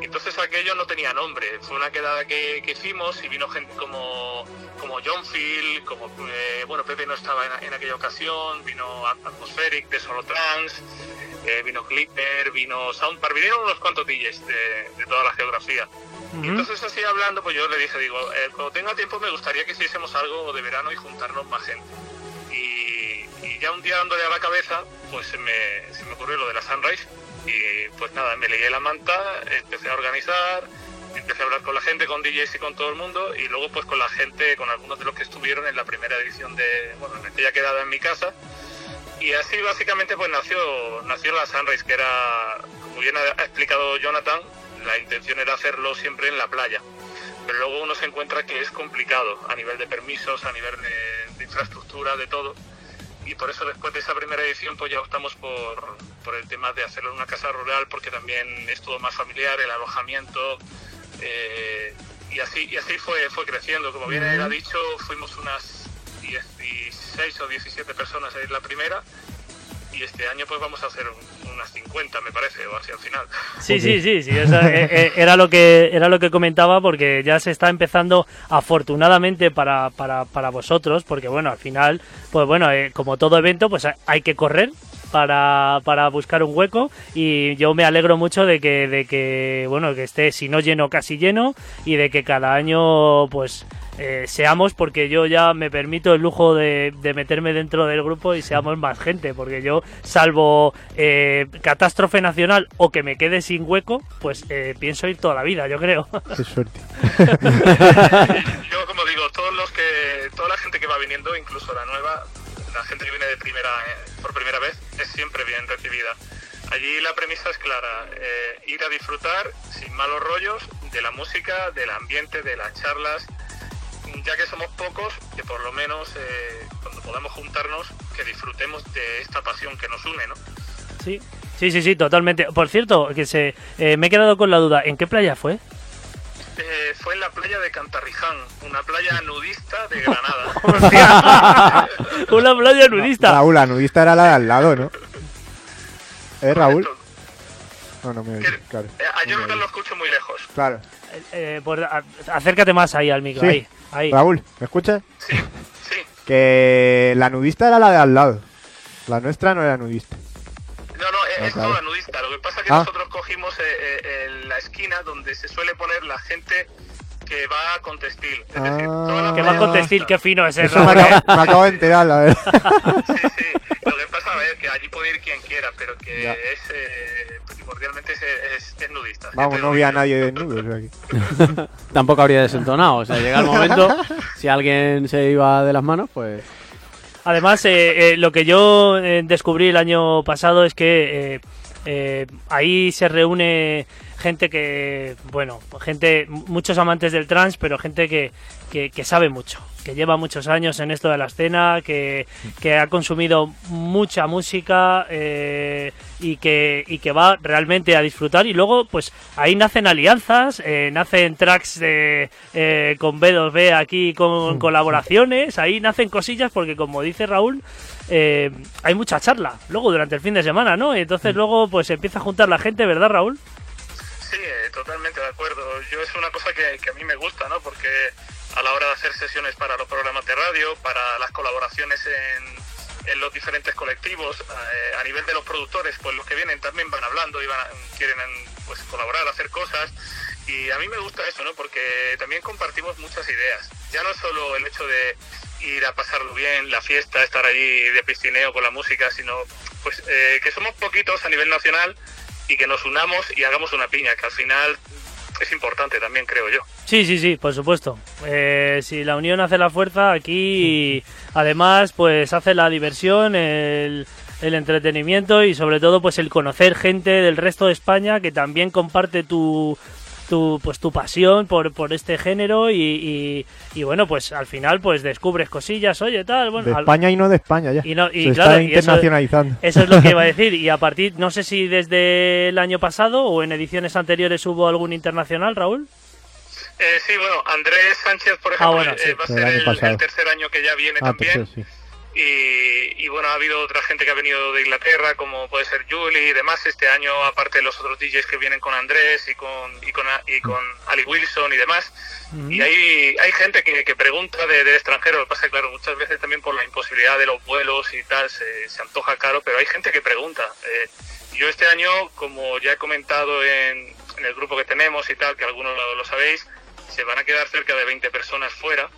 Entonces aquello no tenía nombre, fue una quedada que, que hicimos y vino gente como, como John Phil, como, eh, bueno, Pepe no estaba en, en aquella ocasión, vino Atmospheric de Solo Trans, eh, vino Clipper, vino Soundpar, vinieron unos cuantos DJs de, de toda la geografía. Y entonces así hablando, pues yo le dije, digo, eh, cuando tenga tiempo me gustaría que hiciésemos algo de verano y juntarnos más gente. Y, y ya un día dándole a la cabeza, pues se me, se me ocurrió lo de la Sunrise. Y pues nada, me leí la manta, empecé a organizar, empecé a hablar con la gente, con DJs y con todo el mundo. Y luego pues con la gente, con algunos de los que estuvieron en la primera edición de, bueno, en aquella quedada en mi casa. Y así básicamente pues nació, nació la Sunrise, que era, como bien ha explicado Jonathan, la intención era hacerlo siempre en la playa. Pero luego uno se encuentra que es complicado a nivel de permisos, a nivel de infraestructura, de todo. Y por eso después de esa primera edición pues ya optamos por, por el tema de hacerlo en una casa rural porque también es todo más familiar, el alojamiento. eh, y así y así fue, fue creciendo. Como bien él ha dicho, fuimos unas 16 o 17 personas en la primera y este año pues vamos a hacer un- unas 50 me parece o así al final. Sí, sí, sí, sí. o sea, eh, eh, era lo que era lo que comentaba porque ya se está empezando afortunadamente para, para, para vosotros, porque bueno, al final, pues bueno, eh, como todo evento, pues hay- hay que correr para, para buscar un hueco y yo me alegro mucho de que de que bueno que esté si no lleno casi lleno y de que cada año pues eh, seamos porque yo ya me permito el lujo de, de meterme dentro del grupo y seamos más gente porque yo salvo eh, catástrofe nacional o que me quede sin hueco pues eh, pienso ir toda la vida yo creo <laughs> Qué suerte. <laughs> Yo como digo, todos los que, toda la gente que va viniendo, incluso la nueva, la gente que viene de primera, eh, por primera vez, es siempre bien recibida. Allí la premisa es clara, eh, ir a disfrutar sin malos rollos de la música, del ambiente, de las charlas, ya que somos pocos, que por lo menos eh, cuando podamos juntarnos, que disfrutemos de esta pasión que nos une, ¿no? sí sí sí sí totalmente por cierto que se eh, me he quedado con la duda en qué playa fue Eh, fue en la playa de Cantarriján, una playa nudista de <laughs> Granada. <laughs> <laughs> una playa nudista Raúl, la nudista era la de al lado, ¿no? ¿Eh, Raúl? No, no me oye, claro. Eh, a lo escucho muy lejos. Claro. Eh, pues, a- acércate más ahí al micro Sí. ahí ahí Raúl, ¿me escuchas? Sí, sí. Que la nudista era la de al lado. La nuestra no era nudista. No, no, es, Ah, es claro. toda nudista. Lo que pasa es que Ah. nosotros cogimos eh, eh, en la esquina donde se suele poner la gente que va con textil. Es decir, toda la que va playa con textil qué fino es Eso me, acabo, me acabo de enterar, la verdad. Lo que pasa es que allí puede ir quien quiera, pero que Ya. es eh, primordialmente es, es, es nudista. Vamos, no vi a nadie desnudo. <laughs> Tampoco habría desentonado. O sea, llega el momento, si alguien se iba de las manos, pues. Además, eh, eh, lo que yo eh, descubrí el año pasado es que eh, eh, ahí se reúne gente que, bueno, gente, muchos amantes del trance, pero gente que, que, que sabe mucho, que lleva muchos años en esto de la escena, que, que ha consumido mucha música eh, y, que, y que va realmente a disfrutar. Y luego, pues ahí nacen alianzas, eh, nacen tracks de, eh, con B2B aquí, con colaboraciones, ahí nacen cosillas, porque como dice Raúl, eh, hay mucha charla luego durante el fin de semana, ¿no? Y entonces luego pues empieza a juntar la gente, ¿verdad, Raúl? Sí, eh, totalmente de acuerdo. Yo es una cosa que, a mí me gusta, ¿no? Porque a la hora de hacer sesiones para los programas de radio, para las colaboraciones en, en los diferentes colectivos, eh, a nivel de los productores, pues los que vienen también van hablando y van, quieren pues colaborar, hacer cosas. Y a mí me gusta eso, ¿no? Porque también compartimos muchas ideas. Ya no solo el hecho de ir a pasarlo bien, la fiesta, estar allí de piscineo con la música, sino pues eh, que somos poquitos a nivel nacional y que nos unamos y hagamos una piña, que al final es importante también, creo yo. Sí, sí, sí, por supuesto. Eh, si la unión hace la fuerza, aquí además pues hace la diversión, el, el entretenimiento y sobre todo pues el conocer gente del resto de España que también comparte tu, tu pues tu pasión por, por este género y, y, y, bueno pues al final pues descubres cosillas oye tal bueno de al- España y no de España ya. y no- y Se claro, está y eso- internacionalizando. Eso, es lo que iba a <laughs> decir. Y a partir, no sé si desde el año pasado o en ediciones anteriores hubo algún internacional, Raúl. Eh, sí, bueno, Andrés Sánchez, por Ah, ejemplo, bueno, eh, va a El ser el, tercer año que ya viene Ah, también. tercero, sí. Y, y bueno, ha habido otra gente que ha venido de Inglaterra, como puede ser Julie y demás. Este año, aparte de los otros DJs que vienen con Andrés y con, y con, y con Ali Wilson y demás. Y hay, hay gente que, que pregunta de- del extranjero. Lo que pasa claro, muchas veces también por la imposibilidad de los vuelos y tal, se, se antoja caro, pero hay gente que pregunta. Eh, yo este año, como ya he comentado en, en el grupo que tenemos y tal, que algunos lo, lo sabéis, se van a quedar cerca de 20 personas fuera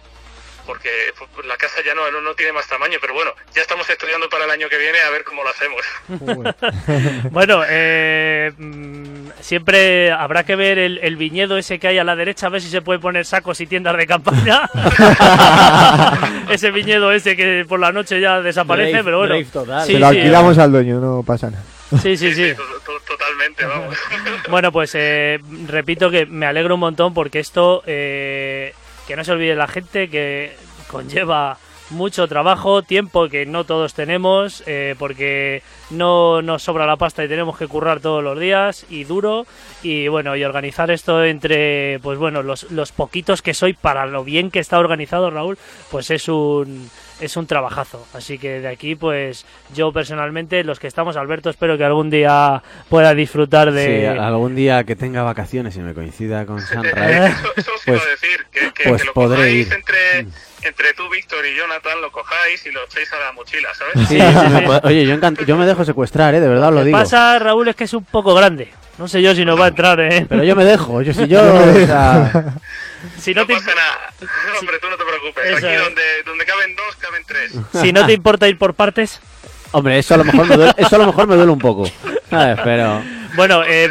porque pues, la casa ya no, no, no tiene más tamaño, pero bueno, ya estamos estudiando para el año que viene a ver cómo lo hacemos. <laughs> bueno, eh, mm, siempre habrá que ver el, el viñedo ese que hay a la derecha, a ver si se puede poner sacos y tiendas de campaña. <laughs> ese viñedo ese que por la noche ya desaparece, pero bueno. Sí, Se lo sí, alquilamos al dueño, no pasa nada. Sí, sí, sí. Totalmente, vamos. Bueno, pues eh, repito que me alegro un montón porque esto, eh, que no se olvide la gente, que conlleva mucho trabajo, tiempo que no todos tenemos, eh, porque no nos sobra la pasta y tenemos que currar todos los días y duro. Y bueno, y organizar esto entre, pues bueno, los, los poquitos que soy para lo bien que está organizado Raúl, pues es un, es un trabajazo. Así que de aquí, pues yo personalmente, los que estamos, Alberto, espero que algún día pueda disfrutar de... Sí, algún día que tenga vacaciones y me coincida con Sunrise, Eso, eso os pues, decir, que, que, pues que lo podré cojáis ir. entre, entre tú, Víctor y Jonathan, lo cojáis y lo echéis a la mochila, ¿sabes? Sí, Oye, yo, encant- yo me dejo secuestrar, ¿eh? De verdad os lo Lo que digo. pasa, Raúl, es que es un poco grande. No sé yo si nos va a entrar, ¿eh? Pero yo me dejo, yo si yo... <laughs> O sea, si no, te, pasa nada. Hombre, tú no te preocupes. Eso Aquí es. donde, donde caben dos, caben tres. si no te importa ir por partes. hombre, eso a lo mejor me duele, eso a lo mejor me duele un poco. ¿sabes? Pero... Bueno, eh,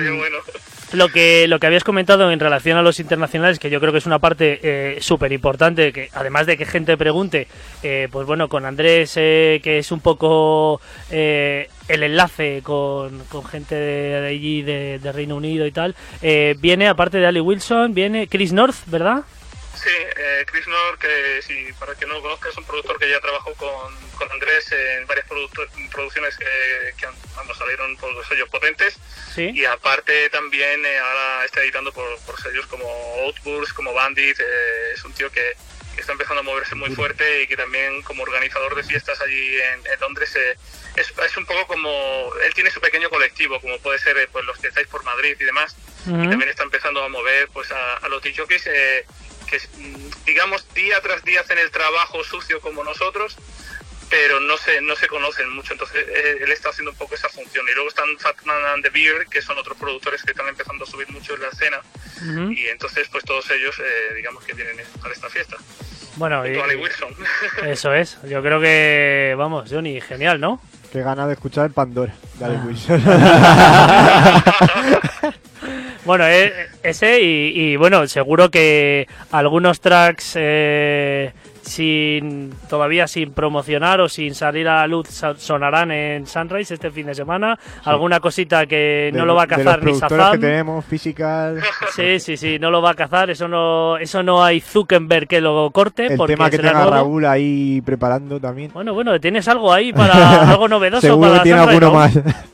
lo que lo que habías comentado en relación a los internacionales, que yo creo que es una parte eh, súper importante, que además de que gente pregunte, eh, pues bueno, con Andrés, eh, que es un poco eh, el enlace con, con gente de, allí, de, de Reino Unido y tal, eh, viene, aparte de Ali Wilson, viene Chris North, ¿verdad? Sí, eh, Chris Nord, que si para que no lo conozca, es un productor que ya trabajó con, con Andrés en varias producto- producciones que, que han- vamos, salieron por los sellos potentes. Sí. Y aparte también eh, ahora está editando por, por sellos como Outburst, como Bandit. eh, es un tío que, que está empezando a moverse muy fuerte y que también como organizador de fiestas allí en, en Londres eh, es, es un poco como... Él tiene su pequeño colectivo, como puede ser eh, pues, los que estáis por Madrid y demás. Y también está empezando a mover pues a, a los DJs eh, que, mm, digamos, día tras día hacen el trabajo sucio como nosotros, pero no se, no se conocen mucho. Entonces, eh, él está haciendo un poco esa función. Y luego están Fatman and the Beer, que son otros productores que están empezando a subir mucho en la escena. Y entonces, pues todos ellos, eh, digamos, que vienen a esta fiesta. Bueno, y- Wilson. <laughs> eso es. Yo creo que, vamos, Johnny, genial, ¿no? Qué gana de escuchar Pandora. Dale, Wilson. <laughs> <laughs> Bueno, eh, ese y, y, bueno, seguro que algunos tracks eh, sin todavía sin promocionar o sin salir a la luz sonarán en Sunrise este fin de semana. Alguna cosita que De no lo va a de los cazar ni que tenemos, Physical. Sí, sí, sí, no lo va a cazar. Eso no, eso no hay Zuckerberg que lo corte. El porque tema que tenga nuevo. Raúl ahí preparando también. Bueno, bueno, tienes algo ahí para <laughs> algo novedoso Seguro para que tiene Sunrise, alguno ¿no? más.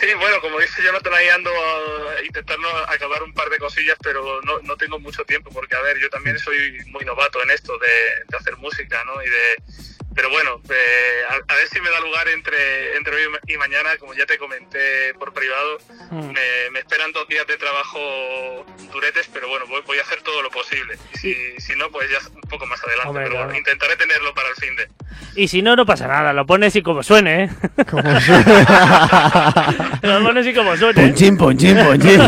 Sí, bueno, como dice Jonathan, ahí ando a- intentando acabar un par de cosillas, pero no, no tengo mucho tiempo, porque, a ver, yo también soy muy novato en esto de, de hacer música, ¿no? Y de, pero bueno, eh, a, a ver si me da lugar entre, entre hoy y mañana, como ya te comenté por privado, Mm. me, me esperan dos días de trabajo duretes, pero bueno, voy, voy a hacer todo lo posible. Y si, si no, pues ya un poco más adelante, Hombre, pero bueno, claro. intentaré tenerlo para el fin de. Y si no, no pasa nada. Lo pones y como suene, ¿eh? <laughs> lo pones y como suene. ¿eh? Ponchín, ponchín, ponchín.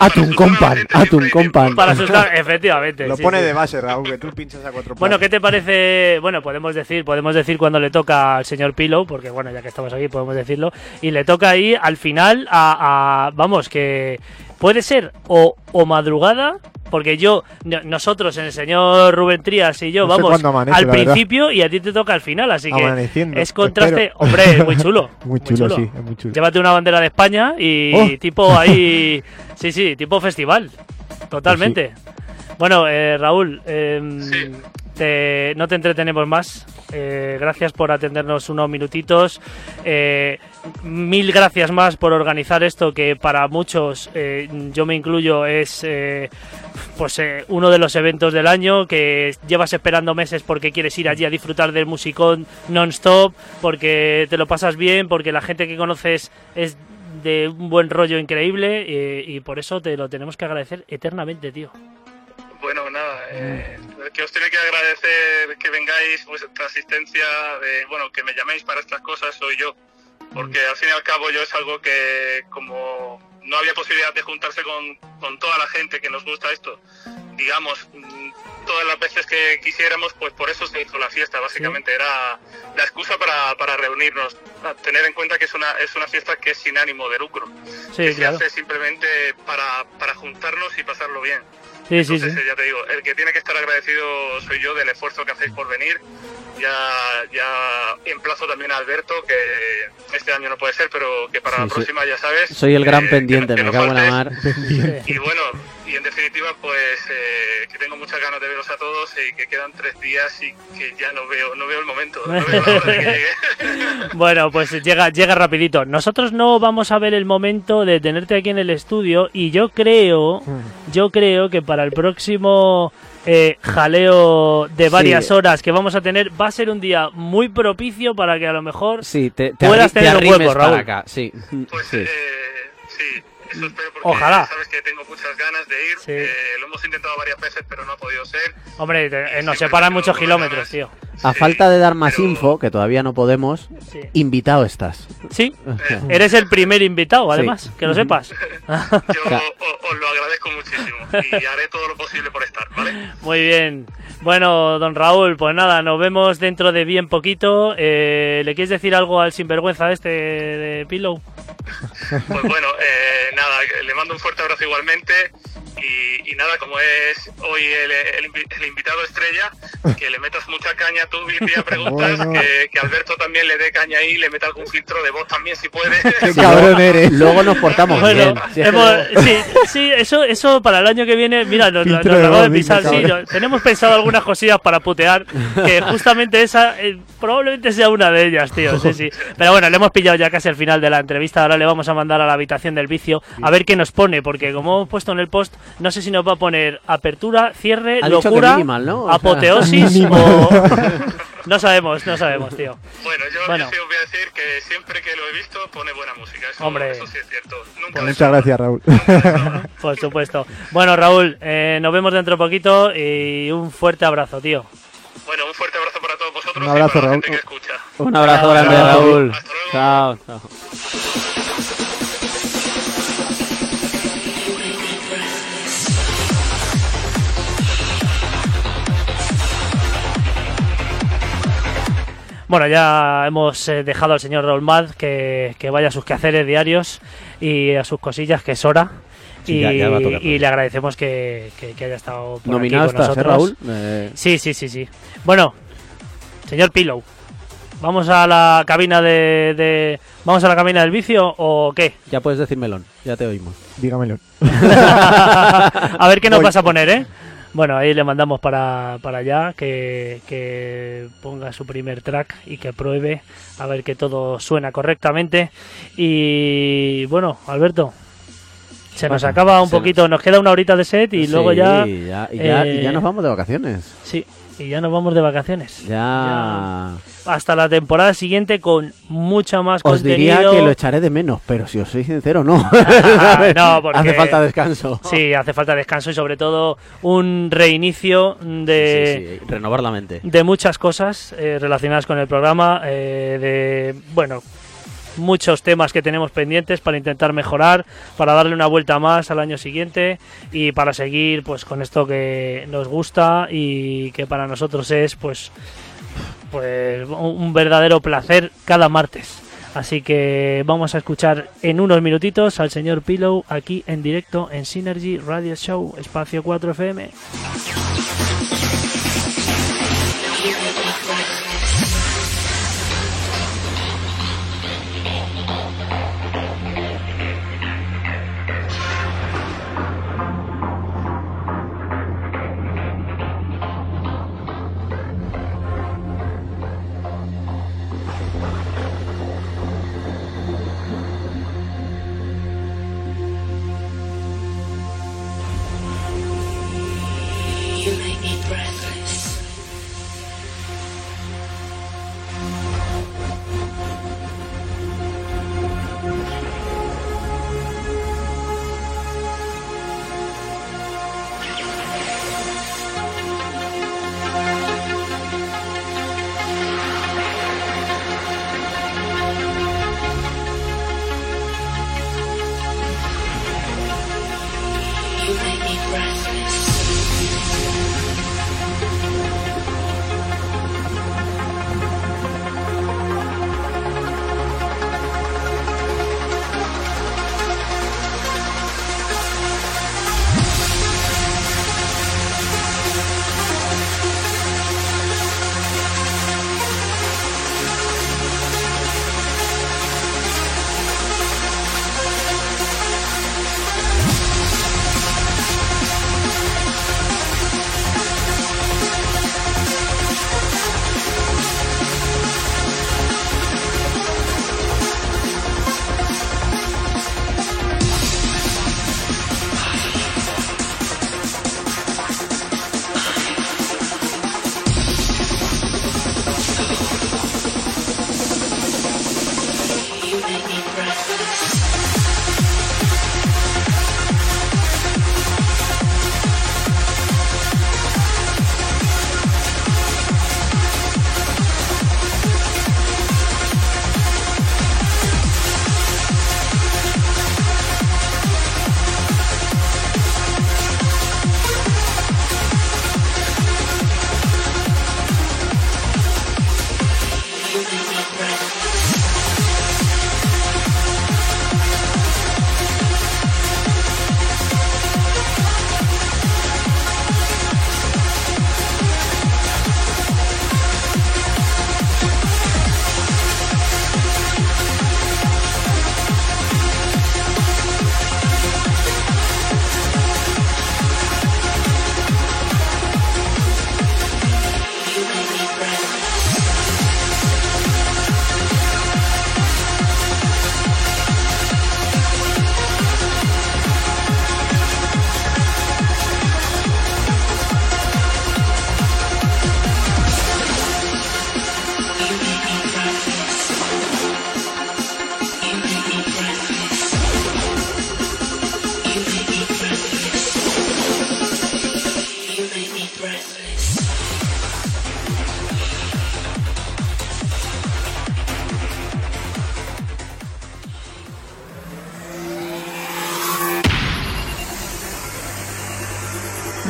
Atún compan, atún compan. Para asustar, efectivamente. Lo sí, pone sí. de base, Raúl, que tú pinchas a cuatro Bueno. ¿Qué te parece? Bueno, podemos decir, podemos decir cuando le toca al señor Pilo, porque bueno, ya que estamos aquí podemos decirlo, y le toca ahí al final a, a- vamos, que puede ser o, o madrugada, porque yo, no- nosotros, el señor Rubén Trías y yo, No vamos amanece, al verdad. principio y a ti te toca al final, así que Amaneciendo, es contraste, espero. hombre, es <laughs> muy chulo. Muy chulo, sí, es muy chulo. Llévate una bandera de España y Oh. tipo <laughs> ahí, sí, sí, tipo festival, totalmente. Bueno, eh, Raúl, em, te- no te entretenemos más. Eh, gracias por atendernos unos minutitos. Eh, mil gracias más por organizar esto que para muchos, eh, yo me incluyo, es pues uno de los eventos del año que llevas esperando meses porque quieres ir allí a disfrutar del musicón non-stop, porque te lo pasas bien, porque la gente que conoces es de un buen rollo increíble y por eso te lo tenemos que agradecer eternamente, tío. Bueno, nada, eh, que os tiene que agradecer que vengáis, vuestra asistencia, de, bueno, que me llaméis para estas cosas soy yo, porque al fin y al cabo yo es algo que como no había posibilidad de juntarse con, con toda la gente que nos gusta esto, digamos, mm, todas las veces que quisiéramos, pues por eso se hizo la fiesta, básicamente. Era la excusa para, para reunirnos, A tener en cuenta que es una, es una fiesta que es sin ánimo de lucro, Sí, que claro. se hace simplemente para, para juntarnos y pasarlo bien. Sí, sí, Entonces, sí. ya te digo, el que tiene que estar agradecido soy yo del esfuerzo que hacéis por venir. Ya, ya emplazo también a Alberto, que este año no puede ser, pero que para Sí, la soy- próxima ya sabes. Soy el gran eh, pendiente, que me cago en la mar. Y bueno, y en definitiva, pues eh, que tengo muchas ganas de veros a todos y que quedan tres días y que ya no veo, no veo el momento. No veo la hora de que llegue. <laughs> <laughs> Bueno, pues llega, llega rapidito. Nosotros no vamos a ver el momento de tenerte aquí en el estudio y yo creo, yo creo que para el próximo eh, jaleo de varias Sí. horas que vamos a tener va a ser un día muy propicio para que a lo mejor Sí, te, te, puedas arri- te tener un hueco, para Raúl. acá, sí. Pues sí. eh, sí, eso espero porque Ojalá. sabes que tengo muchas ganas de ir. Sí. Eh, lo hemos intentado varias veces, pero no ha podido ser. Hombre, te- eh, nos separan muchos kilómetros, tío. A falta de dar más info, que todavía no podemos, Sí. invitado estás. Sí, <laughs> eres el primer invitado, Sí. además, que lo sepas. Yo os lo agradezco muchísimo y haré todo lo posible por estar, ¿vale? Muy bien. Bueno, don Raúl, pues nada, nos vemos dentro de bien poquito. Eh, ¿Le quieres decir algo al sinvergüenza este de Pillow? Pues bueno, eh, nada, le mando un fuerte abrazo igualmente y, y nada, como es hoy el, el invi- el invitado estrella, que le metas mucha caña tú, Billy, a preguntas, Bueno. que, que Alberto también le dé caña ahí, le meta algún filtro de voz también si puede. <laughs> Qué cabrón eres. Luego nos portamos Bueno, bien. Si hemos- sí, sí, eso, eso para el año que viene, mira, nos, nos acabo de pisar, sí, yo- tenemos pensado algunas cosillas para putear, que justamente esa eh, probablemente sea una de ellas, tío, sí, sí. Pero bueno, le hemos pillado ya casi al final de la entrevista, ahora le vamos a mandar a la habitación del vicio a ver qué nos pone, porque como hemos puesto en el post, no sé si nos va a poner apertura, cierre, Ha locura, minimal, ¿no? <laughs> O sea- apoteosis o... no sabemos, no sabemos, tío. Bueno, yo, Bueno. yo sí os voy a decir que siempre que lo he visto pone buena música, eso, Hombre. eso sí es cierto. Nunca Pues muchas gracias, Raúl. Por supuesto. Bueno, Raúl, eh, nos vemos dentro de poquito y un fuerte abrazo, tío. Bueno, un fuerte abrazo para todos vosotros Un abrazo, y para la Raúl. gente que escucha. Un abrazo grande. Raúl. Hasta luego. Chao, chao. Bueno, ya hemos eh, dejado al señor Raúl Mad que, que vaya a sus quehaceres diarios y a sus cosillas, que es hora. Sí, y, ya- ya va a tocar. y le agradecemos que, que- que haya estado por Nominado aquí con estás, ¿eh, nosotros. Raúl? Eh, Sí, sí, sí, sí. Bueno, señor Pillow, ¿vamos a la cabina de, de- ¿Vamos a la cabina del vicio o qué? Ya puedes decir melón, ya te oímos. Dígamelo. <laughs> <laughs> a ver qué nos Voy. vas a poner, ¿eh? Bueno, ahí le mandamos para, para allá que, que ponga su primer track y que pruebe a ver que todo suena correctamente. Y bueno, Alberto, se nos acaba un poquito, nos queda una horita de set y luego ya, ya, y ya, y ya eh, nos vamos de vacaciones. Sí, y ya nos vamos de vacaciones. Ya. Hasta la temporada siguiente con mucha más Os diría contenido. que lo echaré de menos, pero si os soy sincero, no. <laughs> Ah, no, porque Hace falta descanso. Sí, hace falta descanso y sobre todo un reinicio de, Sí, sí, renovar la mente. de muchas cosas eh, relacionadas con el programa, eh, de bueno muchos temas que tenemos pendientes para intentar mejorar, para darle una vuelta más al año siguiente y para seguir pues con esto que nos gusta y que para nosotros es pues pues un verdadero placer cada martes. Así que vamos a escuchar en unos minutitos al señor Pillow aquí en directo en Synergy Radio Show, Espacio 4 FM.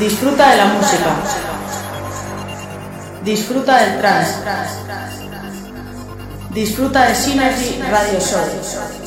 Disfruta de la música. Disfruta del trance. Disfruta de Synergy Radio Show.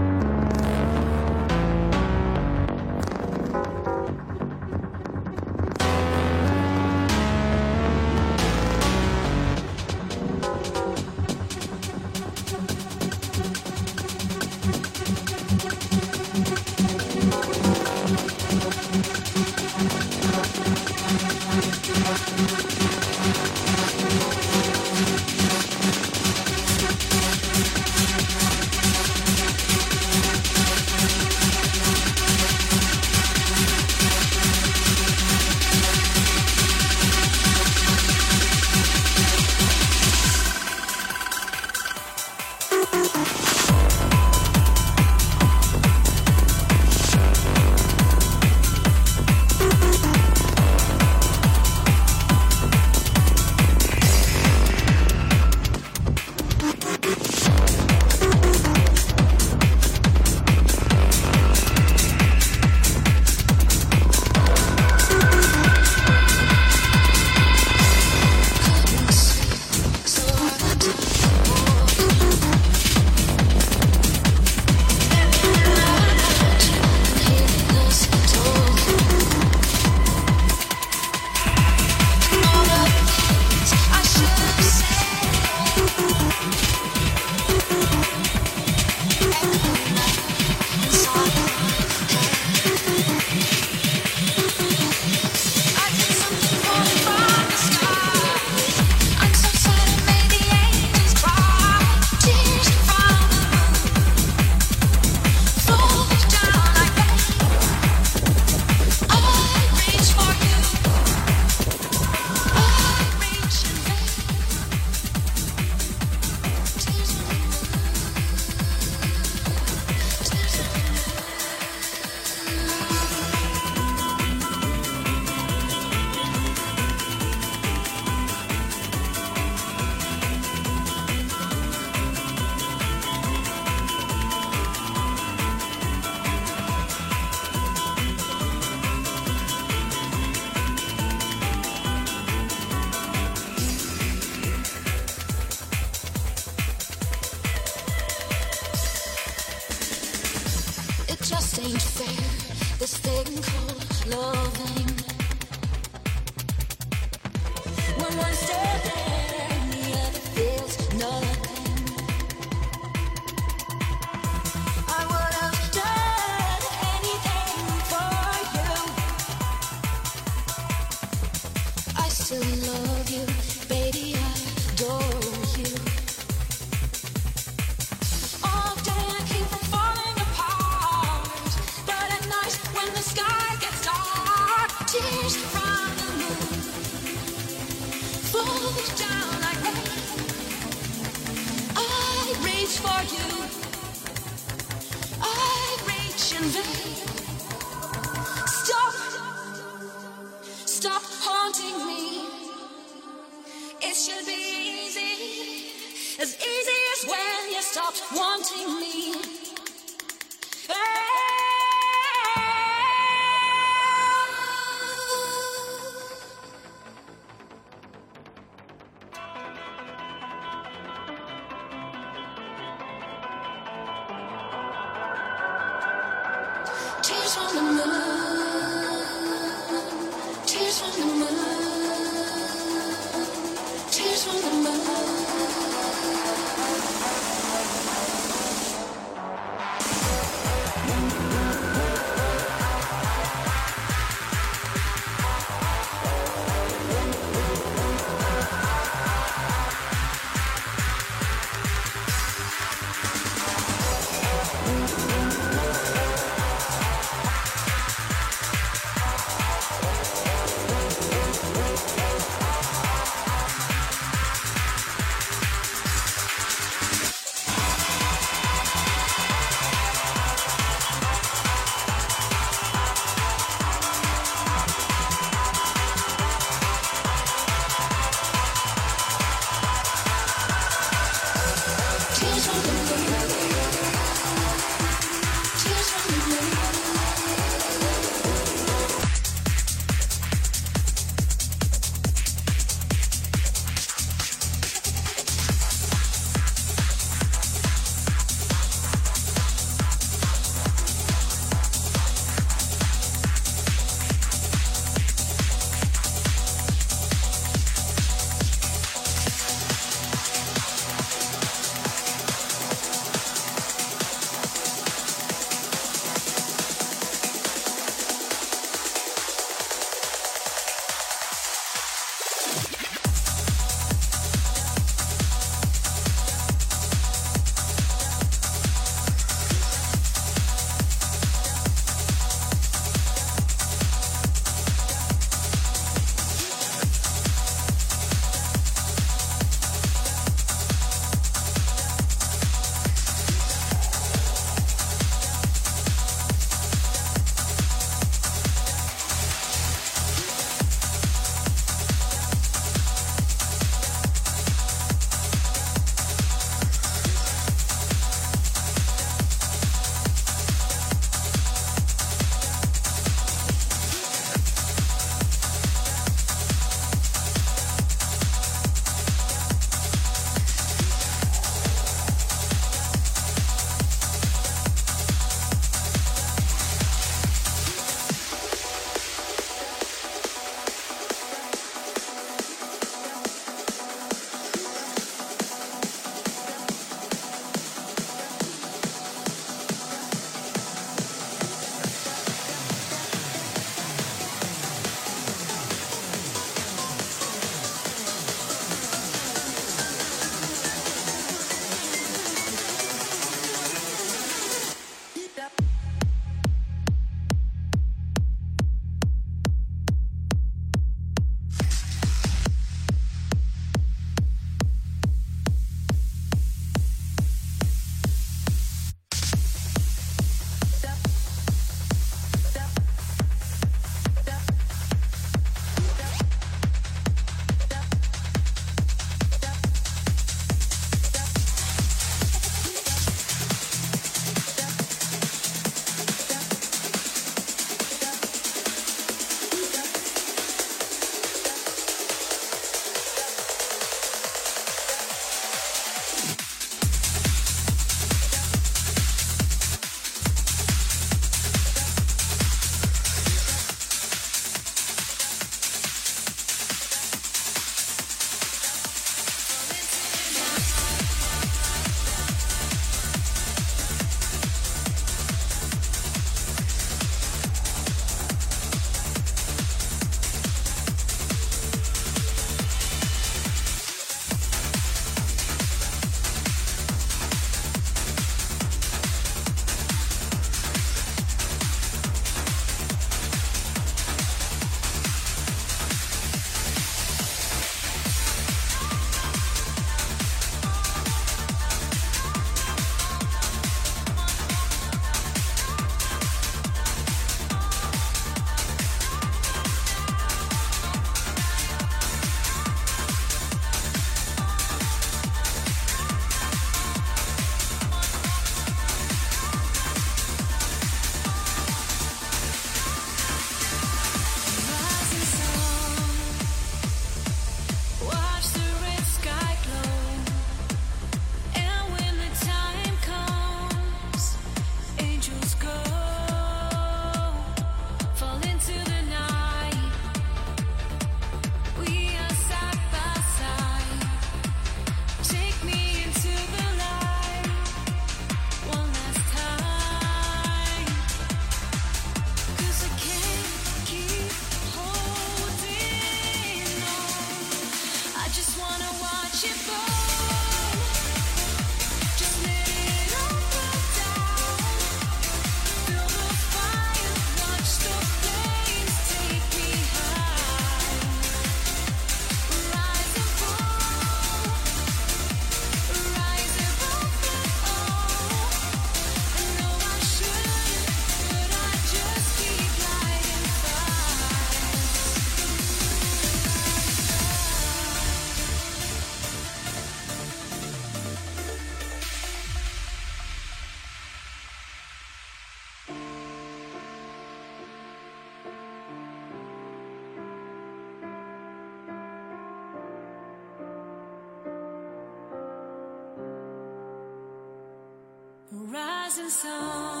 Rising sun.